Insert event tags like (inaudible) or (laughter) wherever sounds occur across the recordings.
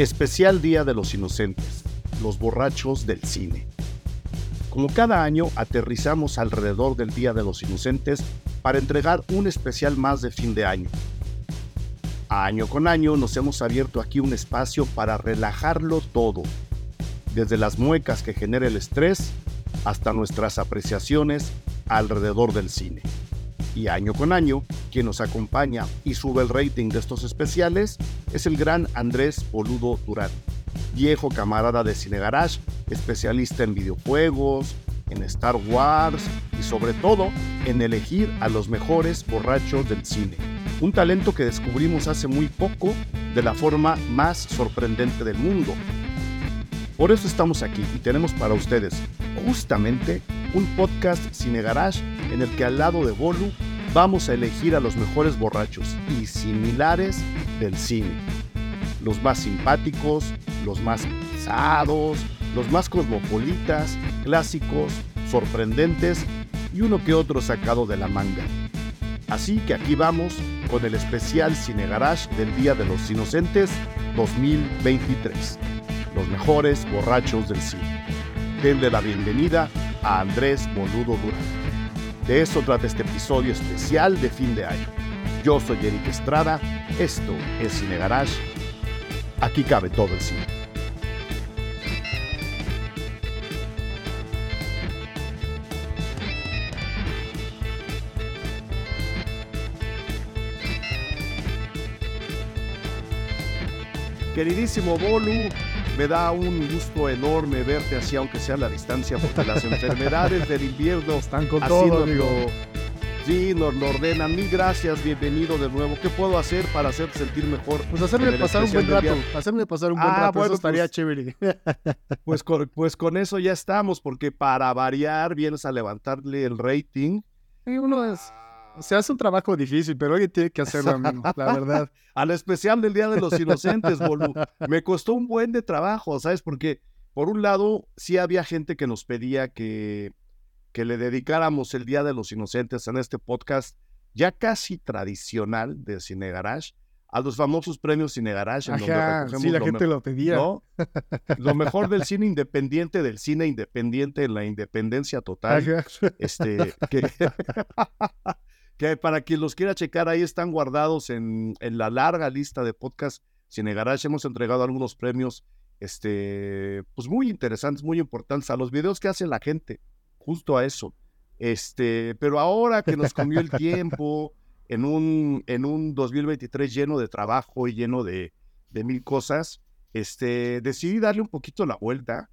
Especial Día de los Inocentes, los borrachos del cine. Como cada año, aterrizamos alrededor del Día de los Inocentes para entregar un especial más de fin de año. Año con año nos hemos abierto aquí un espacio para relajarlo todo, desde las muecas que genera el estrés hasta nuestras apreciaciones alrededor del cine. Y año con año, quien nos acompaña y sube el rating de estos especiales es el gran Andrés Boludo Durán, viejo camarada de Cine Garage, especialista en videojuegos, en Star Wars y sobre todo en elegir a los mejores borrachos del cine. Un talento que descubrimos hace muy poco de la forma más sorprendente del mundo. Por eso estamos aquí y tenemos para ustedes justamente un podcast Cine Garage en el que al lado de Bolu vamos a elegir a los mejores borrachos y similares del cine. Los más simpáticos, los más pesados, los más cosmopolitas, clásicos, sorprendentes y uno que otro sacado de la manga. Así que aquí vamos con el especial Cine Garage del Día de los Inocentes 2023. Los mejores borrachos del cine. Denle la bienvenida a Andrés Boludo Durán. De eso trata este episodio especial de fin de año. Yo soy Eric Estrada, esto es Cine Garage. Aquí cabe todo el cine. Queridísimo Bolu, me da un gusto enorme verte así, aunque sea a la distancia, porque las (laughs) enfermedades del invierno están con todo, amigo. Sí, nos lo ordenan. Mil gracias, bienvenido de nuevo. ¿Qué puedo hacer para hacerte sentir mejor? Pues hacerme pasar un buen rato, hacerme pasar un buen Ah, rato, bueno, eso estaría pues- chévere. (laughs) Pues con, pues con eso ya estamos, porque para variar vienes a levantarle el rating Y uno es, se hace un trabajo difícil, pero alguien tiene que hacerlo, amigo, la (laughs) verdad. al especial del Día de los Inocentes, Bolu. Me costó un buen de trabajo, ¿sabes? Porque, por un lado, sí había gente que nos pedía que, que le dedicáramos el Día de los Inocentes en este podcast ya casi tradicional de Cine Garage a los famosos premios Cine Garage, en donde Ajá, recogemos sí, la gente lo pedía. ¿no? (laughs) Lo mejor del cine independiente, del cine independiente en la independencia total. Ajá. Este, que, (laughs) que para quien los quiera checar, ahí están guardados en, en la larga lista de podcast Cine Garage. Hemos entregado algunos premios, este, pues muy interesantes, muy importantes a los videos que hace la gente, justo a eso. Este, pero ahora que nos comió el (laughs) tiempo en un, en un 2023 lleno de trabajo y lleno de, de mil cosas, este, decidí darle un poquito la vuelta.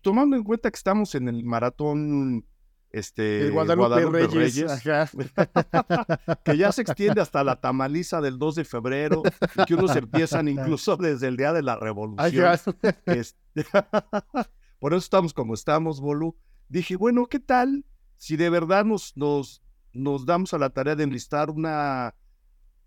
Tomando en cuenta que estamos en el maratón este, El Guadalupe, Reyes. Ajá. (laughs) que ya se extiende hasta la tamaliza del 2 de febrero, y que unos empiezan (laughs) incluso desde el día de la revolución. Este, (laughs) Por eso estamos como estamos, Bolu. Dije, bueno, ¿qué tal si de verdad nos, nos, nos damos a la tarea de enlistar una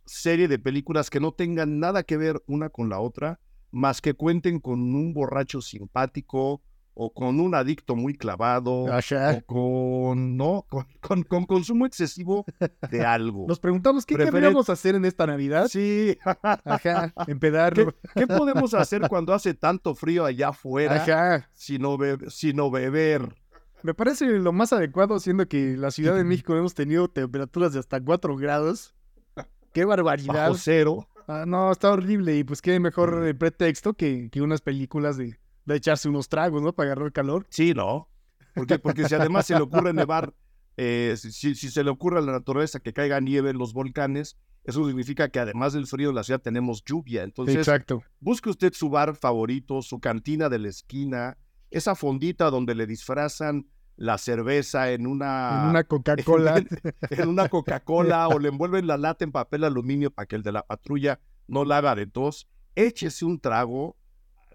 serie de películas que no tengan nada que ver una con la otra, más que cuenten con un borracho simpático o con un adicto muy clavado Ajá. o con, ¿no? con, con- con consumo excesivo de (laughs) algo. Nos preguntamos qué Preferen- deberíamos hacer en esta Navidad. Sí, Ajá. (laughs) Empedar. ¿Qué, qué podemos hacer cuando hace tanto frío allá afuera Ajá. sino, be- sino beber? Me parece lo más adecuado, siendo que la Ciudad de México hemos tenido temperaturas de hasta 4 grados. ¡Qué barbaridad! Bajo cero. Ah, no, está horrible. Y pues qué mejor eh, pretexto que, que unas películas de, de echarse unos tragos, ¿no? Para agarrar calor. Sí, ¿no? Porque, porque si además se le ocurre (laughs) nevar, eh, si, se le ocurre a la naturaleza que caiga nieve en los volcanes, eso significa que además del frío en la ciudad tenemos lluvia. Entonces, Exacto. busque usted su bar favorito, su cantina de la esquina, esa fondita donde le disfrazan la cerveza en una, en una Coca-Cola. (laughs) en una Coca-Cola o le envuelven la lata en papel aluminio para que el de la patrulla no la haga de tos. Échese un trago,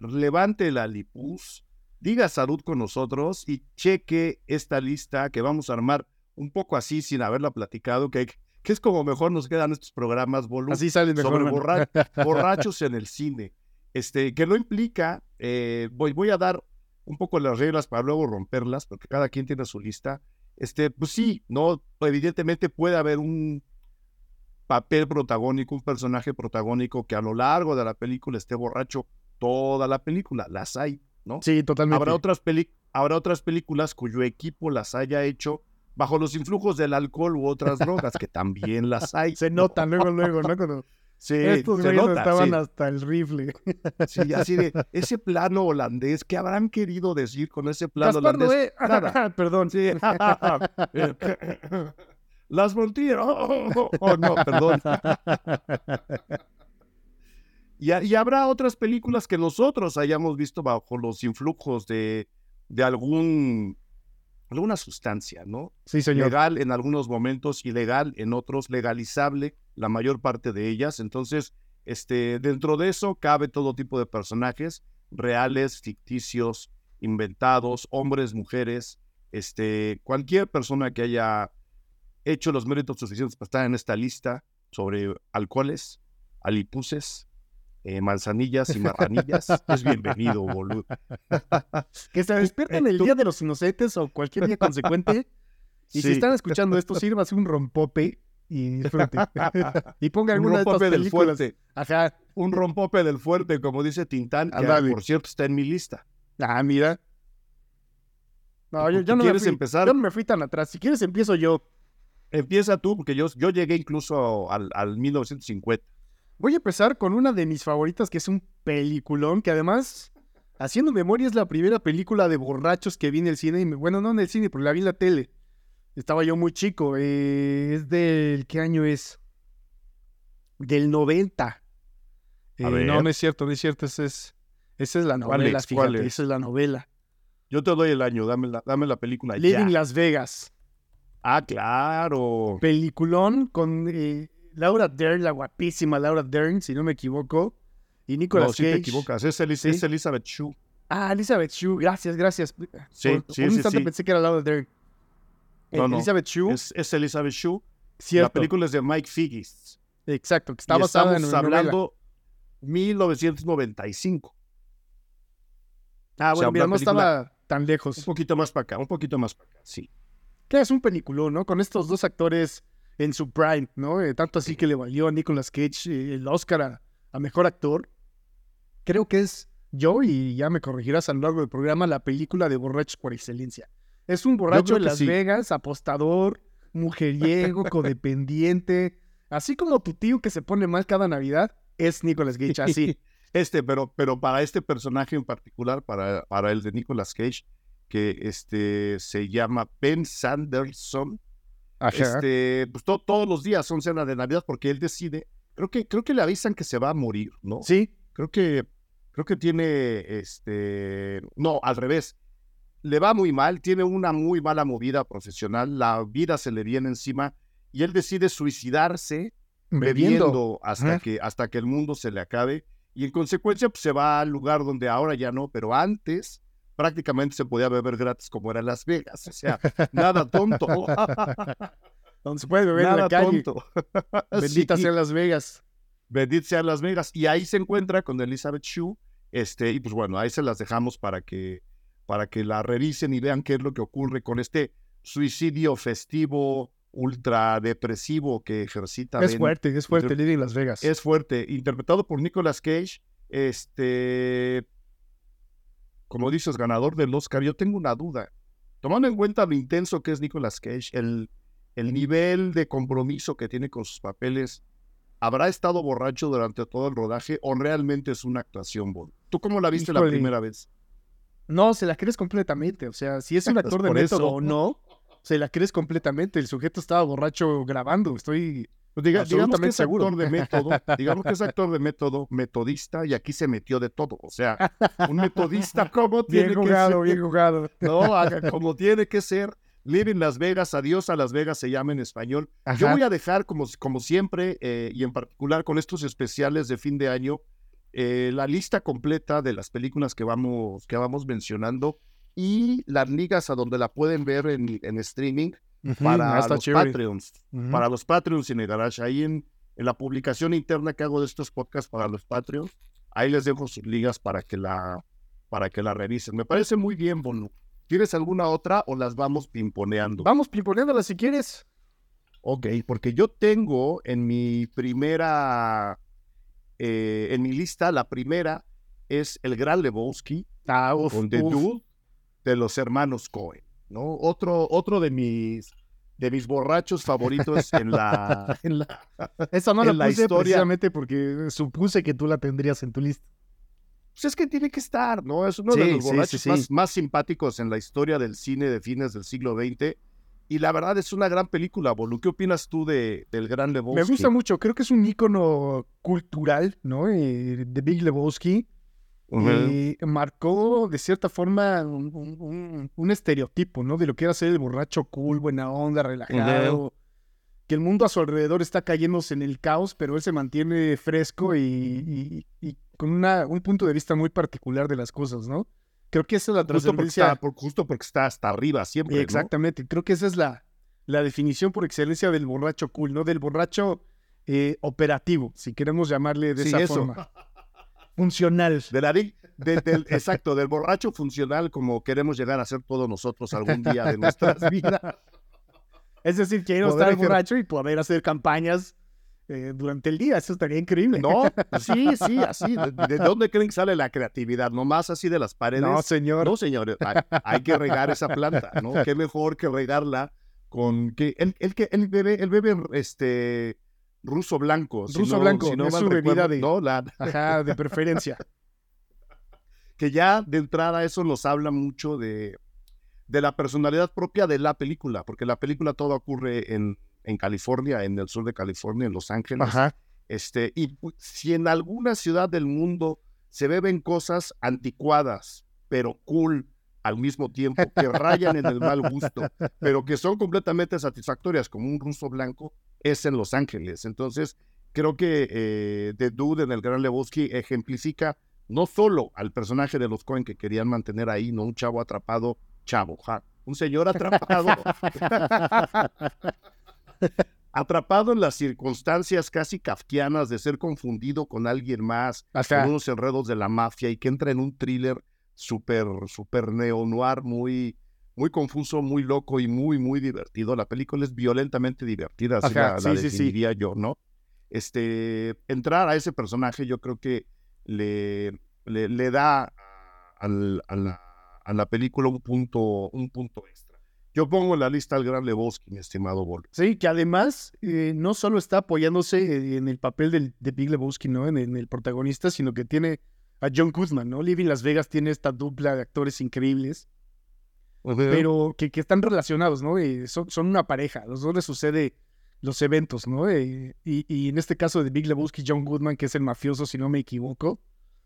levante la lipus, diga salud con nosotros y cheque esta lista que vamos a armar un poco así sin haberla platicado, que, que es como mejor nos quedan estos programas, Así mejor. sobre borra- (laughs) borrachos en el cine. Este, que no implica, eh, voy, voy a dar un poco las reglas para luego romperlas, porque cada quien tiene su lista. Este, pues sí, no, evidentemente puede haber un, papel protagónico, un personaje protagónico que a lo largo de la película esté borracho toda la película. Las hay, ¿no? Sí, totalmente. Habrá otras, peli habrá otras películas cuyo equipo las haya hecho bajo los influjos del alcohol u otras drogas, que también las hay. (laughs) Se notan luego, luego, ¿no? Cuando (laughs) Sí, estos se nota, estaban sí. hasta el rifle. (laughs) Sí, así de ese plano holandés, ¿qué habrán querido decir con ese plano Gaspar holandés? Noé. Nada. Perdón. Sí. Las mentiras. Oh, oh, no, perdón. Y, y habrá otras películas que nosotros hayamos visto bajo los influjos de, de algún, alguna sustancia, ¿no? Sí, señor. Legal en algunos momentos, ilegal en otros, legalizable la mayor parte de ellas. Entonces, este, dentro de eso cabe todo tipo de personajes, reales, ficticios, inventados, hombres, mujeres, este, cualquier persona que haya hecho los méritos suficientes para estar en esta lista sobre alcoholes, alipuses, eh, manzanillas y marranillas, es bienvenido, boludo. (laughs) Que se despierten el tú- día de los inocentes o cualquier día consecuente. (laughs) Y si están escuchando esto, sírvase un rompope y disfrute. (laughs) y ponga Un alguna de estas rompope del películas. fuerte. Ajá. Un rompope del fuerte, como dice Tintán, que por cierto está en mi lista. Ah, mira. No, yo, ¿Tú yo no me quieres fui, empezar? yo no me fui tan atrás. Si quieres, empiezo yo. Empieza tú, porque yo, yo llegué incluso al, al 1950. Voy a empezar con una de mis favoritas, que es un peliculón, que además, haciendo memoria, es la primera película de borrachos que vi en el cine. y me- Bueno, no en el cine, pero la vi en la tele. Estaba yo muy chico. eh, es del... ¿Qué año es? Del 90. Eh, no, no es cierto, no es cierto. Esa es, esa es la ¿Cuál novela, es? ¿Cuál fíjate. es? Esa es la novela. Yo te doy el año, dame la, dame la película ya. Living Las Vegas. Ah, claro. Peliculón con eh, Laura Dern, la guapísima Laura Dern, si no me equivoco. Y Nicolas No, sí Cage. te equivocas. Es, Elis- Sí. es Elizabeth Shue. Ah, Elizabeth Shue, gracias, gracias. Sí, Por- sí, un sí, instante sí. pensé que era Laura Dern. Eh, No, Elizabeth Shue, Es, es Elizabeth Shue. cierto. La película es de Mike Figgis. Exacto, que está basada en estamos una novela. hablando 1995. Ah, o sea, bueno, mira, no estaba tan Un lejos. poquito más para acá, un poquito más para acá. Sí. Que es un peliculón, ¿no? Con estos dos actores en su prime, ¿no? Eh, tanto así que le valió a Nicolas Cage eh, el Oscar a, a Mejor Actor. Creo que es yo, y ya me corregirás a lo largo del programa, la película de borrachos por excelencia. Es un borracho que Las sí. Vegas, apostador, mujeriego, (laughs) codependiente. Así como tu tío que se pone mal cada Navidad, es Nicolas Cage, así. (laughs) Este, pero, pero para este personaje en particular, para, para el de Nicolas Cage, que este, se llama Ben Sanderson, este, pues to- todos los días son cena de Navidad porque él decide, creo que, creo que le avisan que se va a morir, ¿no? Sí, Creo que, creo que tiene, este, no, al revés, le va muy mal, tiene una muy mala movida profesional, la vida se le viene encima y él decide suicidarse bebiendo. bebiendo hasta Ajá. que, hasta que el mundo se le acabe. Y en consecuencia, pues, se va al lugar donde ahora ya no, pero antes prácticamente se podía beber gratis como era en Las Vegas. O sea, (laughs) nada tonto. (laughs) Donde se puede beber en nada la calle. tonto. (laughs) Bendita Sí, sea Las Vegas. Bendito sea Las Vegas. Y ahí se encuentra con Elizabeth Shue. Este, y pues bueno, ahí se las dejamos para que, para que la revisen y vean qué es lo que ocurre con este suicidio festivo, ultra depresivo que ejercita Es Ben fuerte, es fuerte, Living Las Vegas. Es fuerte, interpretado por Nicolas Cage. Este, como dices, ganador del Oscar. Yo tengo una duda. Tomando en cuenta lo intenso que es Nicolas Cage, el, el nivel de compromiso que tiene con sus papeles, ¿habrá estado borracho durante todo el rodaje o realmente es una actuación? Bon? ¿Tú cómo la viste la primera vez? No, se la crees completamente. O sea, si es un (laughs) actor de Por método eso. o no, se la crees completamente. El sujeto estaba borracho grabando. Estoy. Pues diga- digamos que es seguro. actor de método, digamos que es actor de método, metodista, y aquí se metió de todo. O sea, un metodista, ¿cómo tiene Bien que ser? bien jugado. No, como tiene que ser. Living Las Vegas, adiós a Las Vegas se llama en español. Yo voy a dejar, como, como siempre, eh, y en particular con estos especiales de fin de año, eh, la lista completa de las películas que vamos, que vamos mencionando y las ligas a donde la pueden ver en, en streaming Para los. Patreons. Para los Patreons en el garage, ahí en, en la publicación interna que hago de estos podcasts para los Patreons, ahí les dejo sus ligas para que la, para que la revisen. Me parece muy bien, Bono. ¿Tienes alguna otra o las vamos pimponeando? Vamos pimponeándola si quieres. Ok, porque yo tengo en mi primera, eh, en mi lista, la primera es El Gran Lebowski, Ah, uf, con The. Dude de los hermanos Cohen, ¿no? Otro, otro de mis, de mis borrachos favoritos en la, (laughs) en la, Esa no la en la puse historia- precisamente porque supuse que tú la tendrías en tu lista. Pues es que tiene que estar, ¿no? Es uno Sí, de los borrachos sí, Más, más simpáticos en la historia del cine de fines del siglo XX. Y la verdad es una gran película, Bolu. ¿Qué opinas tú de, del Gran Lebowski? Me gusta mucho, creo que es un ícono cultural, ¿no? Eh, de Big Lebowski. Eh, marcó de cierta forma un, un- estereotipo, ¿no? De lo que era ser el borracho cool, buena onda, relajado. Que el mundo a su alrededor está cayéndose en el caos, pero él se mantiene fresco y, y- y con una- un punto de vista muy particular de las cosas, ¿no? Creo que esa es la Justo trascendencia. está, por- justo porque está hasta arriba siempre, ¿no? Exactamente, creo que esa es la, la definición por excelencia del borracho cool, ¿no? Del borracho eh, operativo, si queremos llamarle de Sí, esa eso. forma. (laughs) Funcional. De la di- de- del, exacto, del borracho funcional como queremos llegar a ser todos nosotros algún día de nuestras (laughs) vidas. Es decir, quiero Poder estar borracho y poder hacer campañas eh, durante el día, eso estaría increíble. No, (laughs) sí, sí, así. ¿De, de dónde creen que sale la creatividad? ¿Nomás así de las paredes? No, señor. No, señores, hay, hay que regar esa planta, ¿no? Qué mejor que regarla con que el, el que el bebé, el bebé este ruso blanco. si Ruso no- blanco, si no es mal su bebida de- no, la- (laughs) Ajá, de preferencia. (laughs) que ya de entrada eso nos habla mucho de, de la personalidad propia de la película, porque la película todo ocurre en, en California, en el sur de California, en Los Ángeles. Ajá. Este, y pu- si en alguna ciudad del mundo se beben cosas anticuadas, pero cool al mismo tiempo, que rayan en el mal gusto, (laughs) pero que son completamente satisfactorias, como un ruso blanco, es en Los Ángeles. Entonces, creo que eh, The Dude en el Gran Lebowski ejemplifica no solo al personaje de los Cohen que querían mantener ahí, no un chavo atrapado, chavo, ja, un señor atrapado (laughs) atrapado en las circunstancias casi kafkianas de ser confundido con alguien más, Ajá. con unos enredos de la mafia y que entra en un thriller súper, súper neo-noir, muy, muy confuso, muy loco y muy, muy divertido. La película es violentamente divertida, así Ajá, la, sí, la sí, sí. definiría yo, ¿no? Este, entrar a ese personaje yo creo que le, le, le da al- a, la, a la película un punto, un punto extra. Yo pongo en la lista al gran Lebowski, mi estimado Bol. Sí, que además eh, no solo está apoyándose eh, en el papel del, de Big Lebowski, ¿no? En, en el protagonista, sino que tiene a John Goodman, ¿no? Living Las Vegas tiene esta dupla de actores increíbles, pero que, que están relacionados, ¿no? Eh, son, son una pareja, a los dos les sucede los eventos, ¿no? Eh, y, y en este caso de Big Lebowski, John Goodman, que es el mafioso, si no me equivoco,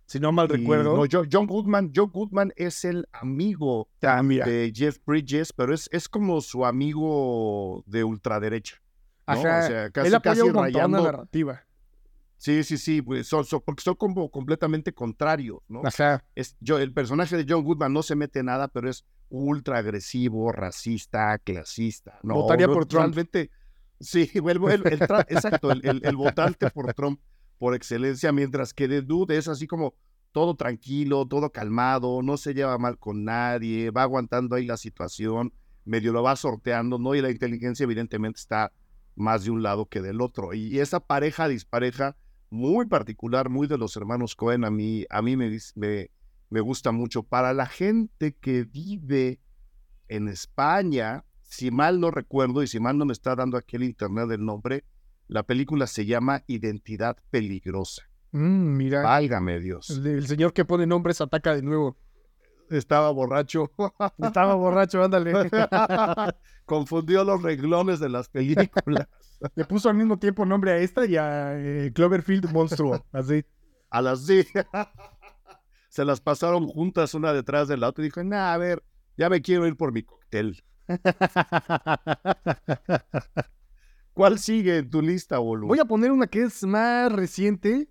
si no mal Y recuerdo. no, John Goodman, John Goodman es el amigo ah, mira. de Jeff Bridges, pero es, es como su amigo de ultraderecha. ¿no? Ajá. O sea, casi, Él apoya casi un la rayando. narrativa. Sí, sí, sí, pues, son, son- porque son como completamente contrarios, ¿no? Ajá. Es, yo, el personaje de John Goodman no se mete en nada, pero es ultra agresivo, racista, clasista. No, Votaría no, por Trump. Realmente, sí, (laughs) el, el- el tra- exacto, el, votante por Trump por excelencia, mientras que The Dude es así como todo tranquilo, todo calmado, no se lleva mal con nadie, va aguantando ahí la situación, medio lo va sorteando, ¿no? Y la inteligencia evidentemente está más de un lado que del otro. Y, y esa pareja dispareja muy particular, muy de los hermanos Cohen, a mí, a mí me, me, me gusta mucho. Para la gente que vive en España, si mal no recuerdo y si mal no me está dando aquí el internet el nombre, la película se llama Identidad Peligrosa. Mm, mira. Válgame Dios. El, el señor que pone nombres ataca de nuevo. Estaba borracho. Estaba borracho, ándale. (laughs) Confundió los reglones de las películas. (laughs) Le puso al mismo tiempo nombre a esta y a eh, Cloverfield Monstruo. (laughs) Así. A las sí. (laughs) Se las pasaron juntas una detrás de la otra y dijo, nah, a ver, ya me quiero ir por mi cóctel. (laughs) ¿Cuál sigue en tu lista, boludo? Voy a poner una que es más reciente.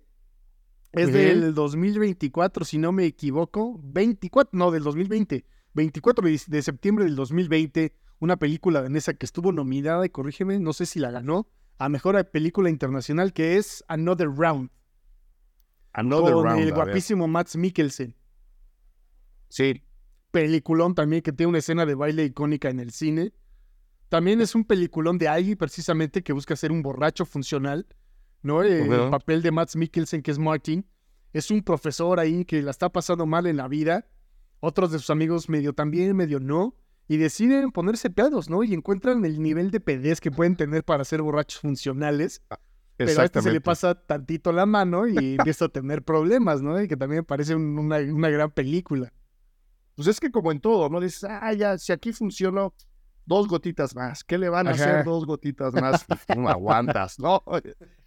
Es del 2024, si no me equivoco. 24, no, del 2020. 24 de, de septiembre del 2020. Una película danesa que estuvo nominada, y corrígeme, no sé si la ganó, a mejor película internacional, que es Another Round. Another con round, el guapísimo Max Mikkelsen. Sí, Peliculón también que tiene una escena de baile icónica en el cine. También es un peliculón de alguien precisamente que busca ser un borracho funcional, ¿no? Eh, El papel de Matt Mikkelsen, que es Martin, es un profesor ahí que la está pasando mal en la vida. Otros de sus amigos medio también, medio no. Y deciden ponerse pedos, ¿no? Y encuentran el nivel de pedez que pueden tener para ser borrachos funcionales. Pero a este se le pasa tantito la mano y (laughs) empieza a tener problemas, ¿no? Y que también parece un- una, una gran película. Pues es que como en todo, ¿no? Dices, ah, ya, si aquí funcionó, dos gotitas más. ¿Qué le van a Ajá. hacer dos gotitas más? (laughs) Y pum, aguantas, ¿no?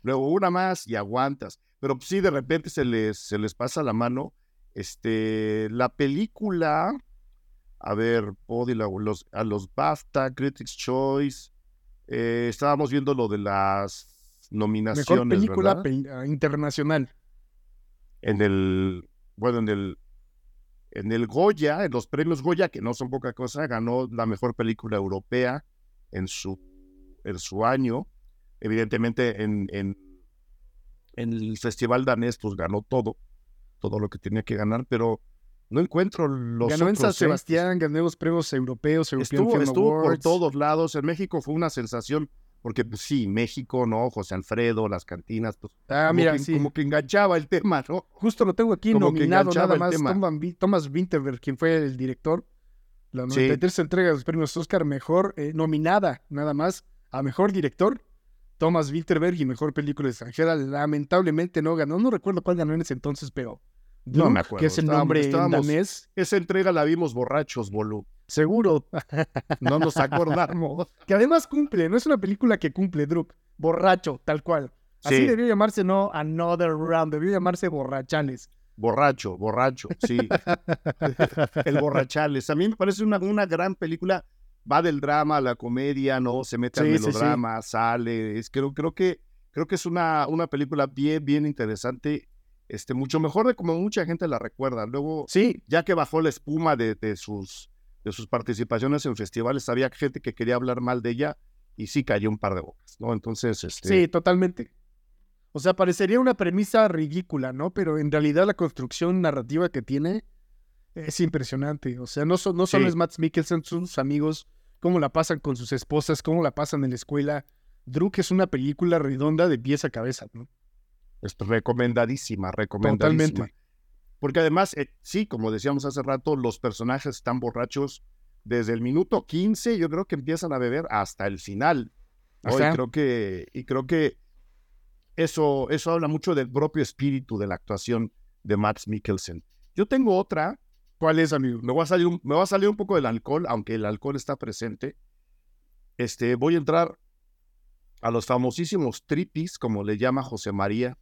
Luego una más y aguantas. Pero pues, sí, de repente se les, se les pasa la mano. Este, la película, a ver, Podi, la- los, a los BAFTA, Critics' Choice, eh, estábamos viendo lo de las nominaciones, Mejor película ah, internacional. en el, bueno, en el, en el Goya, en los premios Goya, que no son poca cosa, ganó la mejor película europea en su, en su año. Evidentemente, en, en, en el festival danés, pues ganó todo, todo lo que tenía que ganar, pero no encuentro los ganó en San. Sebastián, ganó los premios europeos, European Estuvo, Film estuvo por todos lados. En México fue una sensación, porque pues sí, México, ¿no? José Alfredo, las cantinas, pues Ah, como, mira, que, sí. como que enganchaba el tema, ¿no? Justo lo tengo aquí como nominado nada más. Thomas, Winterberg, quien fue el director. La Sí. 93 entrega de los premios Oscar, mejor eh, nominada nada más a mejor director. Thomas Winterberg y mejor película extranjera. Lamentablemente no ganó. No recuerdo cuál ganó en ese entonces, pero. No me acuerdo, Que es el nombre estábamos- danés. Esa entrega la vimos borrachos, boludo. Seguro. (laughs) No nos acordamos. que además cumple. No es una película que cumple, Druk. Borracho, tal cual. Así Sí. debió llamarse, no Another Round. Debió llamarse Borrachales. borracho, borracho, sí. (laughs) El borrachales. A mí me parece una, una gran película. Va del drama a la comedia, ¿no? Se mete al Sí, sí, sí. melodrama, sale. Es, creo, creo que, creo que es una, una película bien, bien interesante. Este, mucho mejor de como mucha gente la recuerda. Luego, Sí, ya que bajó la espuma de, de sus, de sus participaciones en festivales, había gente que quería hablar mal de ella y sí cayó un par de bocas, ¿no? Entonces, este, Sí, totalmente. O sea, parecería una premisa ridícula, ¿no? Pero en realidad la construcción narrativa que tiene es impresionante. O sea, no, so- no solo Sí. es Matt Mikkelsen, son sus amigos, cómo la pasan con sus esposas, cómo la pasan en la escuela. Druk es una película redonda de pies a cabeza, ¿no? Es recomendadísima, recomendadísima. Totalmente. Porque además, eh, sí, como decíamos hace rato, los personajes están borrachos desde el minuto 15, yo creo que empiezan a beber hasta el final. ¿no? Y creo que, y creo que eso, eso habla mucho del propio espíritu de la actuación de Max Mikkelsen. Yo tengo otra, ¿Cuál es, amigo? me va a salir un, me va a salir un poco del alcohol, aunque el alcohol está presente. Este, voy a entrar a los famosísimos tripis, como le llama José María,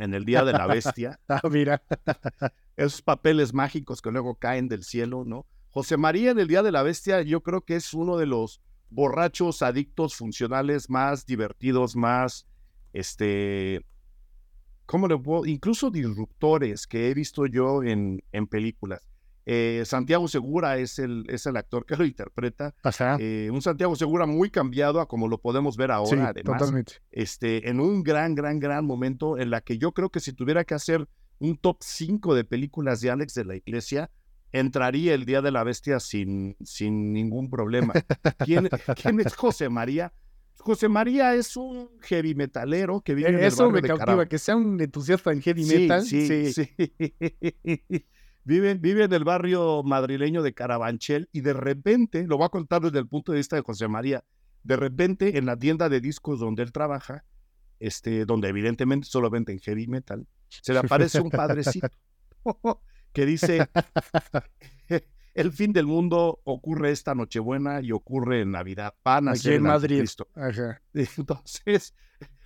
en el Día de la Bestia (laughs) Ah, mira. (laughs) esos papeles mágicos que luego caen del cielo, ¿no? José María en el Día de la Bestia, yo creo que es uno de los borrachos adictos funcionales más divertidos, más, este, ¿cómo le puedo? Incluso disruptores que he visto yo en, en películas. Eh, Santiago Segura es el, es el actor que lo interpreta. Eh, un Santiago Segura muy cambiado a como lo podemos ver ahora, sí, además totalmente. este, en un gran, gran, gran momento en la que yo creo que si tuviera que hacer un top 5 de películas de Alex de la Iglesia, entraría el Día de la Bestia sin, sin ningún problema. ¿Quién, quién es José María? José María es un heavy metalero que vive en el Eso barrio me de cautiva, Carab- que sea un entusiasta en heavy Sí, metal. sí, sí. (laughs) vive, vive en el barrio madrileño de Carabanchel y de repente, lo voy a contar desde el punto de vista de José María, de repente en la tienda de discos donde él trabaja, este, donde evidentemente solo venden heavy metal, se le aparece un padrecito (laughs) que dice, (laughs) el fin del mundo ocurre esta Nochebuena y ocurre en Navidad, van a ser en Madrid. Ajá. (laughs) Entonces,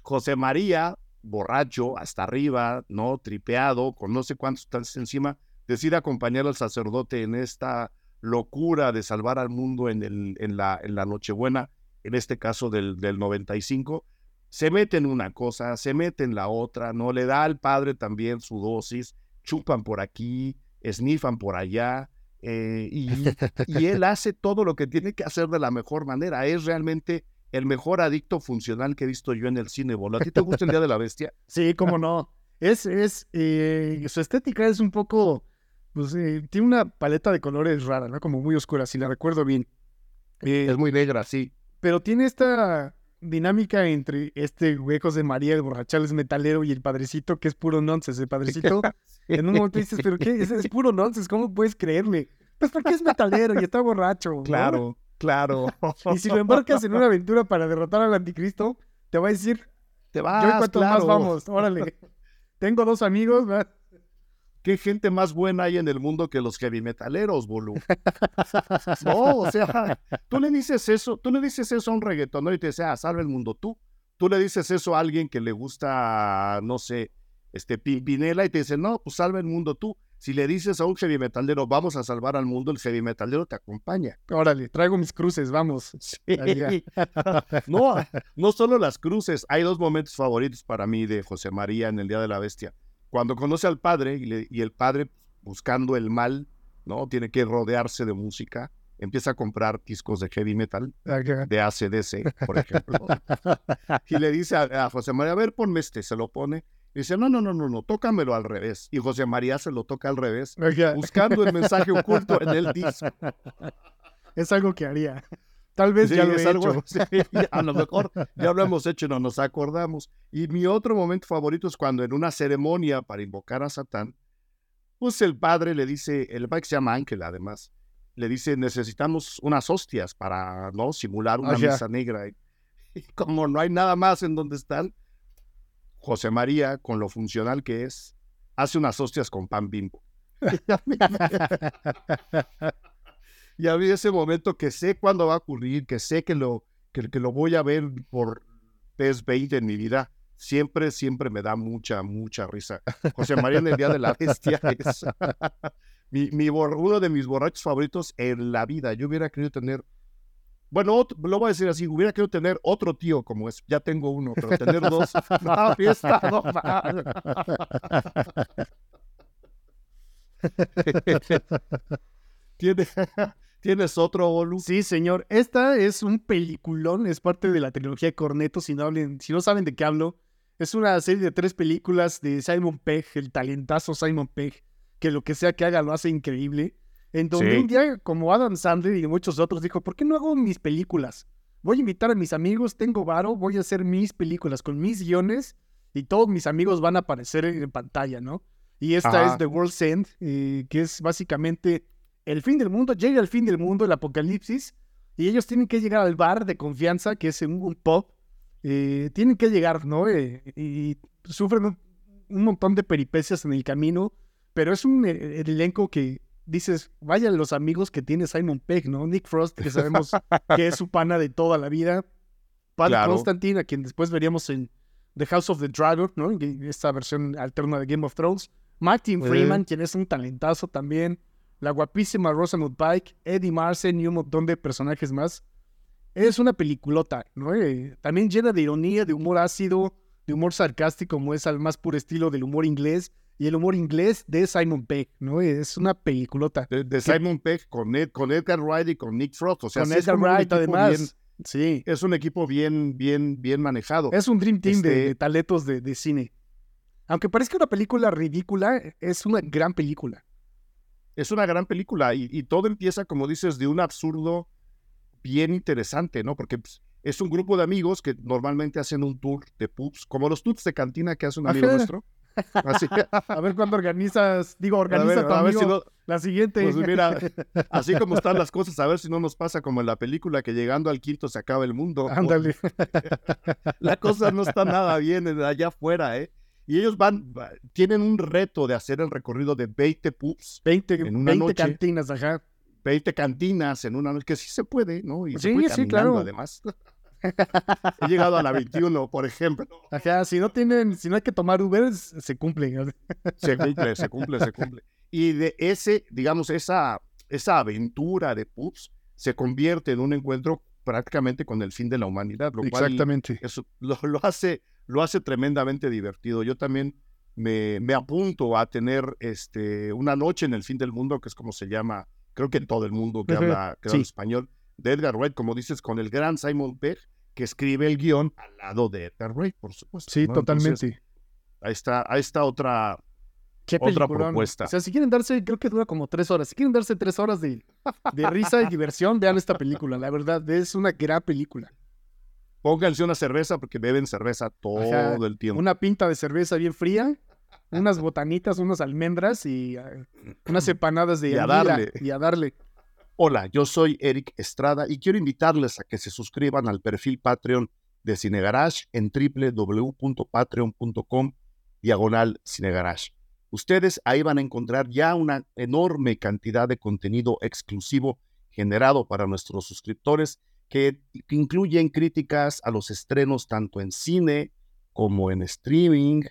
José María, borracho, hasta arriba, ¿no? Tripeado, con no sé cuántos sustancias encima, decide acompañar al sacerdote en esta locura de salvar al mundo en, el, en, la, en la Nochebuena, en este caso del, del 95. Se mete en una cosa, se mete en la otra, ¿no? Le da al padre también su dosis, chupan por aquí, snifan por allá, eh, y, y él (laughs) hace todo lo que tiene que hacer de la mejor manera. Es realmente el mejor adicto funcional que he visto yo en el cine, bolo. ¿A ti te gusta el Día de la Bestia? Sí, cómo no. Es, es, eh, su estética es un poco, pues, eh, tiene una paleta de colores rara, ¿no? Como muy oscura, si la recuerdo bien. Eh, Es muy negra, sí. pero tiene esta dinámica entre este güey José María, el borrachal es metalero, y el padrecito, que es puro nonsense. El padrecito, (laughs) en un momento dices, ¿pero qué? Es, es puro nonsense, ¿cómo puedes creerle? Pues porque es metalero y está borracho. ¿no? Claro, claro. (laughs) Y si lo embarcas en una aventura para derrotar al anticristo, te va a decir, Te yo vas, y cuántos más claro. vamos, órale. (laughs) Tengo dos amigos, ¿verdad? ¿Qué gente más buena hay en el mundo que los heavy metaleros, boludo? (laughs) No, o sea, tú le dices eso, tú le dices eso a un reggaetonero y te dice, ah, salve el mundo tú. Tú le dices eso a alguien que le gusta, no sé, este Pimpinela y te dice, no, pues salve el mundo tú. Si le dices a un heavy metalero, vamos a salvar al mundo, el heavy metalero te acompaña. Órale, traigo mis cruces, vamos. (laughs) Ahí (laughs) No, no solo las cruces. Hay dos momentos favoritos para mí de José María en el Día de la Bestia. Cuando conoce al padre y, le- y el padre, buscando el mal, ¿no? Tiene que rodearse de música. Empieza a comprar discos de heavy metal, Ajá. de ACDC, por ejemplo. (laughs) y le dice a, a José María, a ver, ponme este. Se lo pone. Y dice, no, no, no, no, no, tócamelo al revés. Y José María se lo toca al revés, buscando el mensaje oculto en el disco. (laughs) Es algo que haría. Tal vez Sí, ya lo es he algo- hecho. (laughs) sí, a lo (laughs) mejor ya lo hemos hecho y no nos acordamos. Y mi otro momento favorito es cuando en una ceremonia para invocar a Satán, pues el padre le dice, el padre que se llama Ángel además, le dice, necesitamos unas hostias para no simular una Ajá. misa negra. Y, y como no hay nada más en donde están, José María, con lo funcional que es, hace unas hostias con pan bimbo. (laughs) Y a mí ese momento que sé cuándo va a ocurrir, que sé que lo, que, lo voy a ver por vez 20 en mi vida, siempre, siempre me da mucha, mucha risa. José María en el Día de la Bestia (laughs) es mi, mi uno de mis borrachos favoritos en la vida. Yo hubiera querido tener, bueno, lo voy a decir así, hubiera querido tener otro tío como es. Ya tengo uno, pero tener dos, (laughs) no, fiesta, no, ¿Tiene- (laughs) (laughs) ¿Tienes otro, Olu? Sí, señor. Esta es un peliculón, es parte de la trilogía de Corneto, si no, hablen, si no saben de qué hablo. Es una serie de tres películas de Simon Pegg, el talentazo Simon Pegg, que lo que sea que haga lo hace increíble. En donde Sí. un día, como Adam Sandler y muchos otros, dijo, ¿por qué no hago mis películas? Voy a invitar a mis amigos, tengo varo, voy a hacer mis películas con mis guiones y todos mis amigos van a aparecer en pantalla, ¿no? Y esta Ajá. es The World's End, eh, que es básicamente el fin del mundo, llega el fin del mundo, el apocalipsis, y ellos tienen que llegar al bar de confianza, que es un, un pub, eh, tienen que llegar, ¿no? Eh, y sufren un, un montón de peripecias en el camino, pero es un eh, elenco que dices, vayan los amigos que tiene Simon Pegg, ¿no? Nick Frost, que sabemos que es su pana de toda la vida, Paddy Claro. Constantine, a quien después veríamos en The House of the Dragon, ¿no? En Esta versión alterna de Game of Thrones. Martin Eh. Freeman, quien es un talentazo también. La guapísima Rosamund Pike, Eddie Marcen y un montón de personajes más. Es una peliculota, ¿no? Eh, también llena de ironía, de humor ácido, de humor sarcástico, como es al más puro estilo del humor inglés. Y el humor inglés de Simon Pegg, ¿no? Es una peliculota. De, de Simon Peck con, Ed- con Edgar Wright y con Nick Frost. O sea, Con sí Edgar Wright, además. bien- Sí. es un equipo bien, bien, bien manejado. Es un dream team de, Este- de talentos de, de cine. Aunque parezca una película ridícula, es una gran película. Es una gran película y, y todo empieza, como dices, de un absurdo bien interesante, ¿no? Porque pues, es un grupo de amigos que normalmente hacen un tour de pubs, como los tours de cantina que hace un amigo nuestro. Así, (laughs) A ver cuándo organizas, digo, a organiza ver, tu a ver si amigo no, la siguiente. pues mira, (laughs) así como están las cosas, a ver si no nos pasa como en la película que llegando al quinto se acaba el mundo. Ándale. (laughs) La cosa no está nada bien en- allá afuera, ¿eh? Y ellos van, va- tienen un reto de hacer el recorrido de 20 pubs, 20, En una 20 noche. cantinas, ajá. 20 cantinas en una noche, que sí se puede, ¿no? Y se Sí, puede sí, claro. además. (laughs) He llegado a la 21, por ejemplo. Ajá, si no tienen, si no hay que tomar Uber, se cumple. Se cumple, se cumple, se cumple. Y de ese, digamos, esa, esa aventura de pubs se convierte en un encuentro prácticamente con el fin de la humanidad, lo cual Exactamente. eso lo, lo hace, lo hace tremendamente divertido. Yo también me, me apunto a tener este, una noche en el fin del mundo, que es como se llama, creo que en todo el mundo que habla, que sí. habla español, de Edgar Wright, como dices, con el gran Simon Pegg, que escribe el guion al lado de Edgar Wright, por supuesto. Sí, ¿no? Entonces, totalmente. ahí está, ahí está otra, Qué Otra propuesta. O sea, si quieren darse, creo que dura como tres horas. Si quieren darse tres horas de, de risa y diversión, vean esta película. La verdad, es una gran película. Pónganse una cerveza porque beben cerveza todo Ajá, el tiempo. Una pinta de cerveza bien fría, unas botanitas, unas almendras y eh, unas empanadas de Y a darle. Y a darle. Hola, yo soy Eric Estrada y quiero invitarles a que se suscriban al perfil Patreon de Cinegarage en www.patreon.com diagonal Cinegarage. Ustedes ahí van a encontrar ya una enorme cantidad de contenido exclusivo generado para nuestros suscriptores que incluyen críticas a los estrenos tanto en cine como en streaming,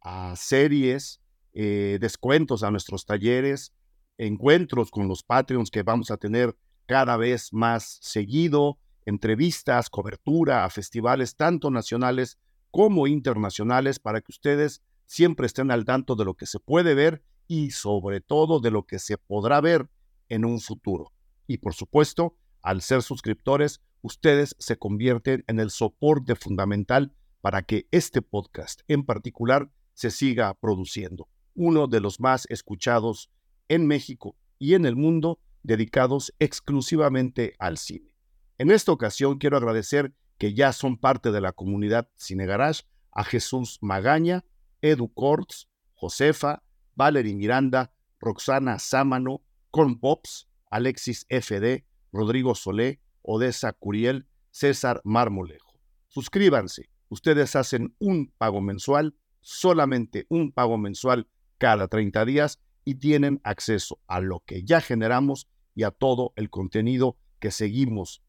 a series, eh, descuentos a nuestros talleres, encuentros con los Patreons que vamos a tener cada vez más seguido, entrevistas, cobertura a festivales tanto nacionales como internacionales para que ustedes siempre estén al tanto de lo que se puede ver y sobre todo de lo que se podrá ver en un futuro. Y por supuesto, al ser suscriptores, ustedes se convierten en el soporte fundamental para que este podcast en particular se siga produciendo. Uno de los más escuchados en México y en el mundo dedicados exclusivamente al cine. En esta ocasión quiero agradecer que ya son parte de la comunidad Cine Garage a Jesús Magaña, Edu Cortz, Josefa, Valerie Miranda, Roxana Sámano, Con Pops, Alexis FD, Rodrigo Solé, Odessa Curiel, César Marmolejo. Suscríbanse, ustedes hacen un pago mensual, solamente un pago mensual cada 30 días y tienen acceso a lo que ya generamos y a todo el contenido que seguimos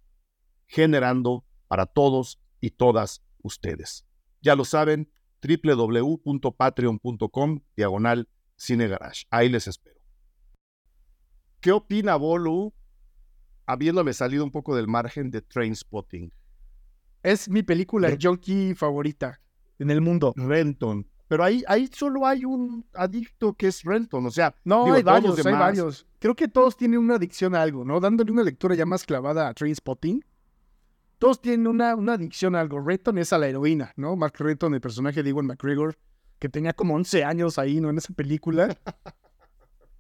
generando para todos y todas ustedes. Ya lo saben, www.patreon.com diagonal cinegarage. Ahí les espero. ¿Qué opina Bolu, habiéndome salido un poco del margen de Train Spotting? Es mi película junkie favorita en el mundo. Renton. Pero ahí, ahí solo hay un adicto que es Renton. O sea, No, digo, hay varios, hay varios. Creo que todos tienen una adicción a algo, ¿no? Dándole una lectura ya más clavada a Trainspotting. Todos tienen una, una adicción a algo. Renton es a la heroína, ¿no? Mark Renton, el personaje de Ewan McGregor, que tenía como 11 años ahí, ¿no? En esa película. (laughs)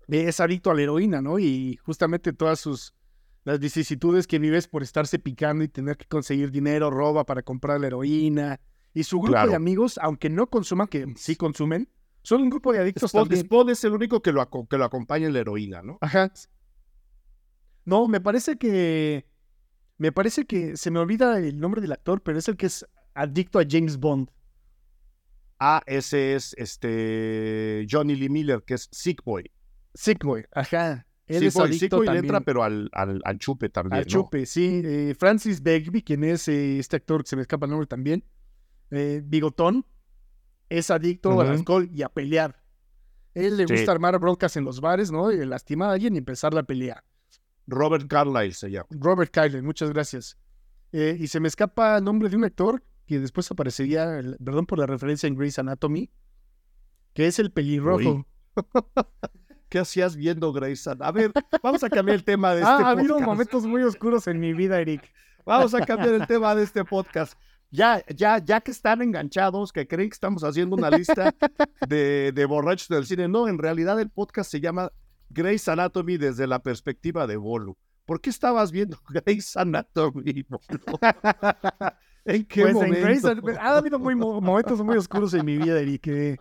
es adicto a la heroína, ¿no? Y justamente todas sus... Las vicisitudes que vives por estarse picando y tener que conseguir dinero, roba para comprar la heroína. Y su grupo Claro. de amigos, aunque no consuman, que sí consumen, son un grupo de adictos Spot, también. Spot es el único que lo, que lo acompaña en la heroína, ¿no? Ajá. No, me parece que. Me parece que se me olvida el nombre del actor, pero es el que es adicto a James Bond. Ah, ese es este Johnny Lee Miller, que es Sick Boy. Sick Boy, ajá. Él Sick es adicto le también entra, pero al, al, al chupe también. al ¿no? chupe, sí. Eh, Francis Begbie, quien es eh, este actor que se me escapa el nombre también. eh, Bigotón, es adicto al Ujú. alcohol y a pelear. Él le Sí. gusta armar broncas en los bares, ¿no? Y lastimar a alguien y empezar la pelea. Robert Carlyle se llama. Robert Kyler, muchas gracias. Y se me escapa el nombre de un actor que después aparecería, perdón por la referencia en Grey's Anatomy, que es el pelirrojo. (laughs) ¿Qué hacías viendo Grey's Anatomy? A ver, vamos a cambiar el tema de este Ah, ha habido podcast. momentos muy oscuros en mi vida, Eric. Vamos a cambiar el tema de este podcast. Ya, ya, ya que están enganchados, que creen que estamos haciendo una lista de, de borrachos del cine. No, en realidad el podcast se llama Grey's Anatomy desde la perspectiva de Bolu. ¿Por qué estabas viendo (laughs) Grey's Anatomy, Bolu? (laughs) ¿En qué Pues en momento? Grey's Anatomy- ha habido muy mo- momentos muy oscuros en mi vida, Eric. que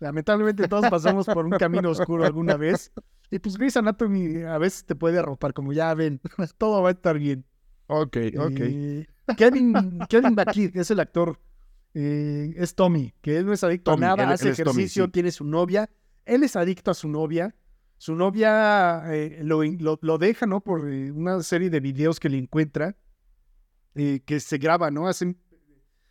lamentablemente todos pasamos por un camino oscuro alguna vez. Y pues Grey's Anatomy a veces te puede arropar, como ya ven, (laughs) todo va a estar bien. Ok, ok. Eh, Kevin, Kevin McKidd es el actor. eh, es Tommy, que él no es adicto Tommy, a nada, él- hace él es Tommy, ejercicio, sí. tiene su novia. Él es adicto a su novia. Su novia eh, lo, lo- lo deja, ¿no? Por eh, una serie de videos que le encuentra, que se graba, ¿no? Hacen,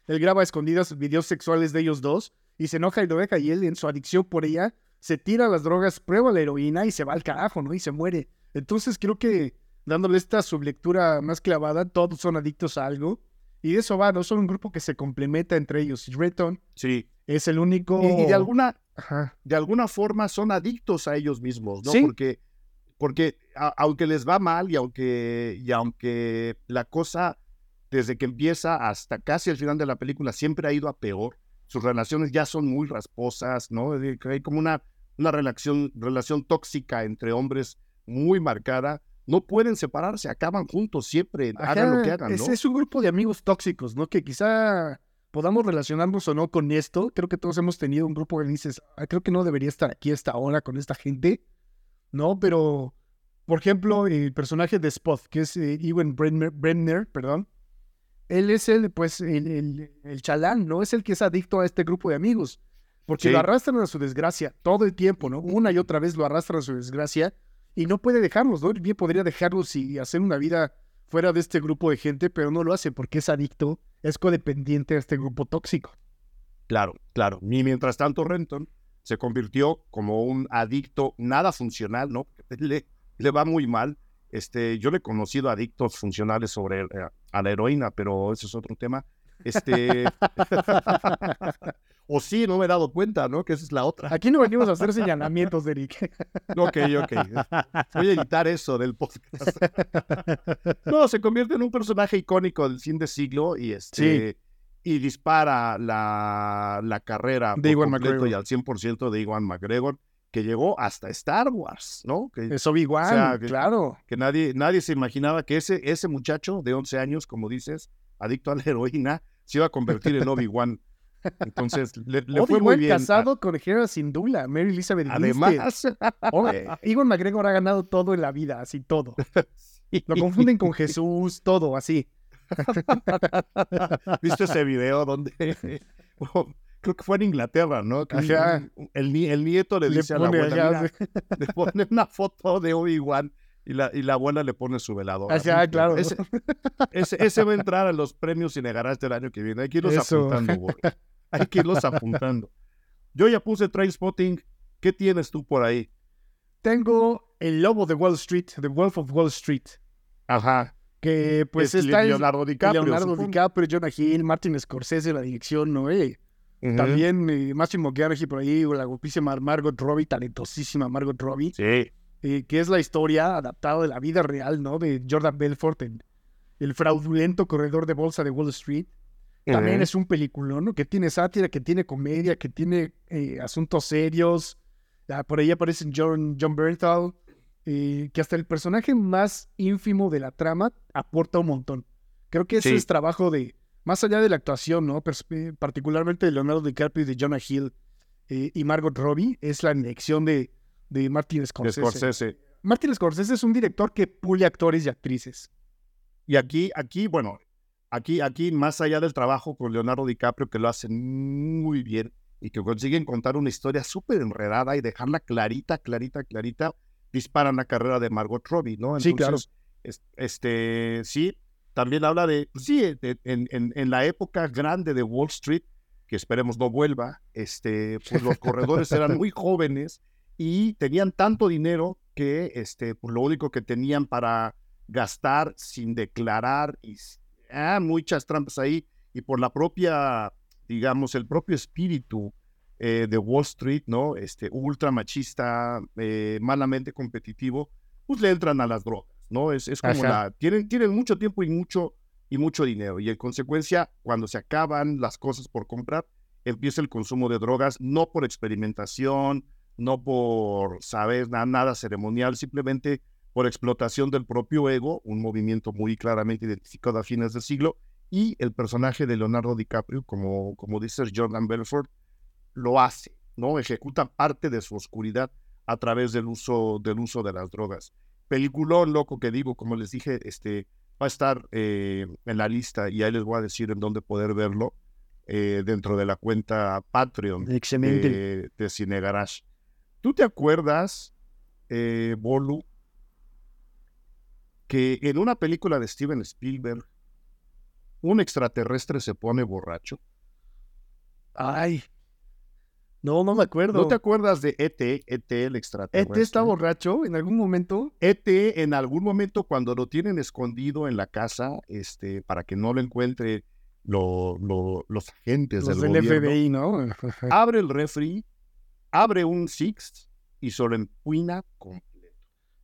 él graba escondidas videos sexuales de ellos dos y se enoja y lo deja. Y él, en su adicción por ella, se tira las drogas, prueba la heroína y se va al carajo, ¿no? Y se muere. Entonces creo que dándole esta sublectura más clavada, todos son adictos a algo. Y de eso va, ¿no? Son un grupo que se complementa entre ellos. Y Reton Sí. es el único... Y, y de alguna, Ajá. de alguna forma son adictos a ellos mismos, ¿no? Sí. Porque, porque a- aunque les va mal y aunque, y aunque la cosa desde que empieza hasta casi el final de la película siempre ha ido a peor, sus relaciones ya son muy rasposas, ¿no? Hay como una una relación, relación tóxica entre hombres muy marcada, no pueden separarse, acaban juntos siempre, hagan lo que hagan, ¿no? Es, es un grupo de amigos tóxicos, ¿no? Que quizá podamos relacionarnos o no con esto. Creo que todos hemos tenido un grupo que dices, "Ah, creo que no debería estar aquí esta hora con esta gente, ¿no? Pero, por ejemplo, el personaje de Spot, que es eh, Ewan perdón, él es el, pues, el, el- el chalán, ¿no? Es el que es adicto a este grupo de amigos. Porque Sí. lo arrastran a su desgracia todo el tiempo, ¿no? Una y otra vez lo arrastran a su desgracia y no puede dejarlos, ¿no? Bien podría dejarlos y hacer una vida fuera de este grupo de gente, pero no lo hace porque es adicto, es codependiente a este grupo tóxico. Claro, claro. Y mientras tanto, Renton se convirtió como un adicto nada funcional, ¿no? (laughs) Le, le va muy mal. Este, yo le he conocido adictos funcionales sobre eh, a la heroína, pero ese es otro tema. Este, o sí, no me he dado cuenta, ¿no? Que esa es la otra. Aquí no venimos a hacer señalamientos, Eric. (laughs) Ok, ok. Voy a editar eso del podcast. (laughs) No, se convierte en un personaje icónico del fin de siglo y este y dispara la, la carrera De por completo McGregor. y al 100% de Iwan McGregor, que llegó hasta Star Wars, ¿no? Que, Es Obi-Wan, O sea, que- claro. que nadie, nadie se imaginaba que ese, ese muchacho de 11 años, como dices, adicto a la (laughs) heroína, se iba a convertir en Obi-Wan. Entonces, le, le fue muy bien. casado con Hera Syndulla, Mary Elizabeth. Además, (laughs) Ewan McGregor ha ganado todo en la vida, así todo. Lo confunden con Jesús, todo así. (laughs) ¿Viste ese video donde creo que fue en Inglaterra, ¿no? Ajá. un- el, ni- el nieto le Le dice a la pone abuela, (laughs) le pone una foto de Obi-Wan y la, y la abuela le pone su velador. Ajá, claro. Ese, ese, ese va a entrar a los premios Cinegarás del año que viene. Hay que irlos Eso. apuntando, güey. Hay que irlos apuntando. Yo ya puse Trainspotting. ¿Qué tienes tú por ahí? Tengo el lobo de Wall Street, The Wolf of Wall Street, Ajá. que pues Es está el- Leonardo DiCaprio. Leonardo. DiCaprio, Jonah Hill, Martin Scorsese la dirección, ¿no? Eh, También eh, Matthew McConaughey por ahí, o la guapísima Margot Robbie, talentosísima Margot Robbie, Sí. eh, que es la historia adaptada de la vida real, ¿no? De Jordan Belfort, el, el fraudulento corredor de bolsa de Wall Street. También es un peliculón, ¿no? Que tiene sátira, que tiene comedia, que tiene eh, asuntos serios. Ah, por ahí aparece John, John Bernthal, eh, que hasta el personaje más ínfimo de la trama aporta un montón. Creo que ese Sí. es trabajo de, más allá de la actuación, ¿no? Eh, particularmente de Leonardo DiCaprio y de Jonah Hill eh, y Margot Robbie, es la elección de, de Martin Scorsese. Scorsese. Martin Scorsese es un director que pule actores y actrices. Y aquí, aquí, bueno, aquí, aquí, más allá del trabajo con Leonardo DiCaprio, que lo hacen muy bien y que consiguen contar una historia súper enredada y dejarla clarita, clarita, clarita, disparan la carrera de Margot Robbie, ¿no? Sí, claro. es- este, sí, también habla de, pues sí, en, en- en la época grande de Wall Street, que esperemos no vuelva, este, pues los corredores eran muy jóvenes y tenían tanto dinero que este, pues lo único que tenían para gastar sin declarar y ah, muchas trampas ahí. Y por la propia, digamos, el propio espíritu eh, de Wall Street, ¿no? Este ultra machista, eh, malamente competitivo, pues le entran a las drogas, ¿no? Es, es como Ajá. la, tienen, tienen mucho tiempo y mucho, y mucho dinero y en consecuencia, cuando se acaban las cosas por comprar, empieza el consumo de drogas, no por experimentación, no por, ¿sabes? Nada, nada ceremonial, simplemente por explotación del propio ego, un movimiento muy claramente identificado a fines del siglo, y el personaje de Leonardo DiCaprio, como, como dice Jordan Belfort, lo hace, ¿no? Ejecuta parte de su oscuridad a través del uso, del uso de las drogas. Peliculón loco que digo, como les dije, este, va a estar eh, en la lista y ahí les voy a decir en dónde poder verlo eh, dentro de la cuenta Patreon Excelente. de, de Cine Garage. ¿Tú te acuerdas, eh, Bolu, que en una película de Steven Spielberg un extraterrestre se pone borracho? Ay. No, no me acuerdo. ¿No te acuerdas de ET, ET el extraterrestre? ¿ET está borracho en algún momento? ET en algún momento cuando lo tienen escondido en la casa, este, para que no lo encuentre lo- lo- los agentes Los del del FBI, ¿no? (laughs) abre el refri, abre un Six y se lo empuina completo.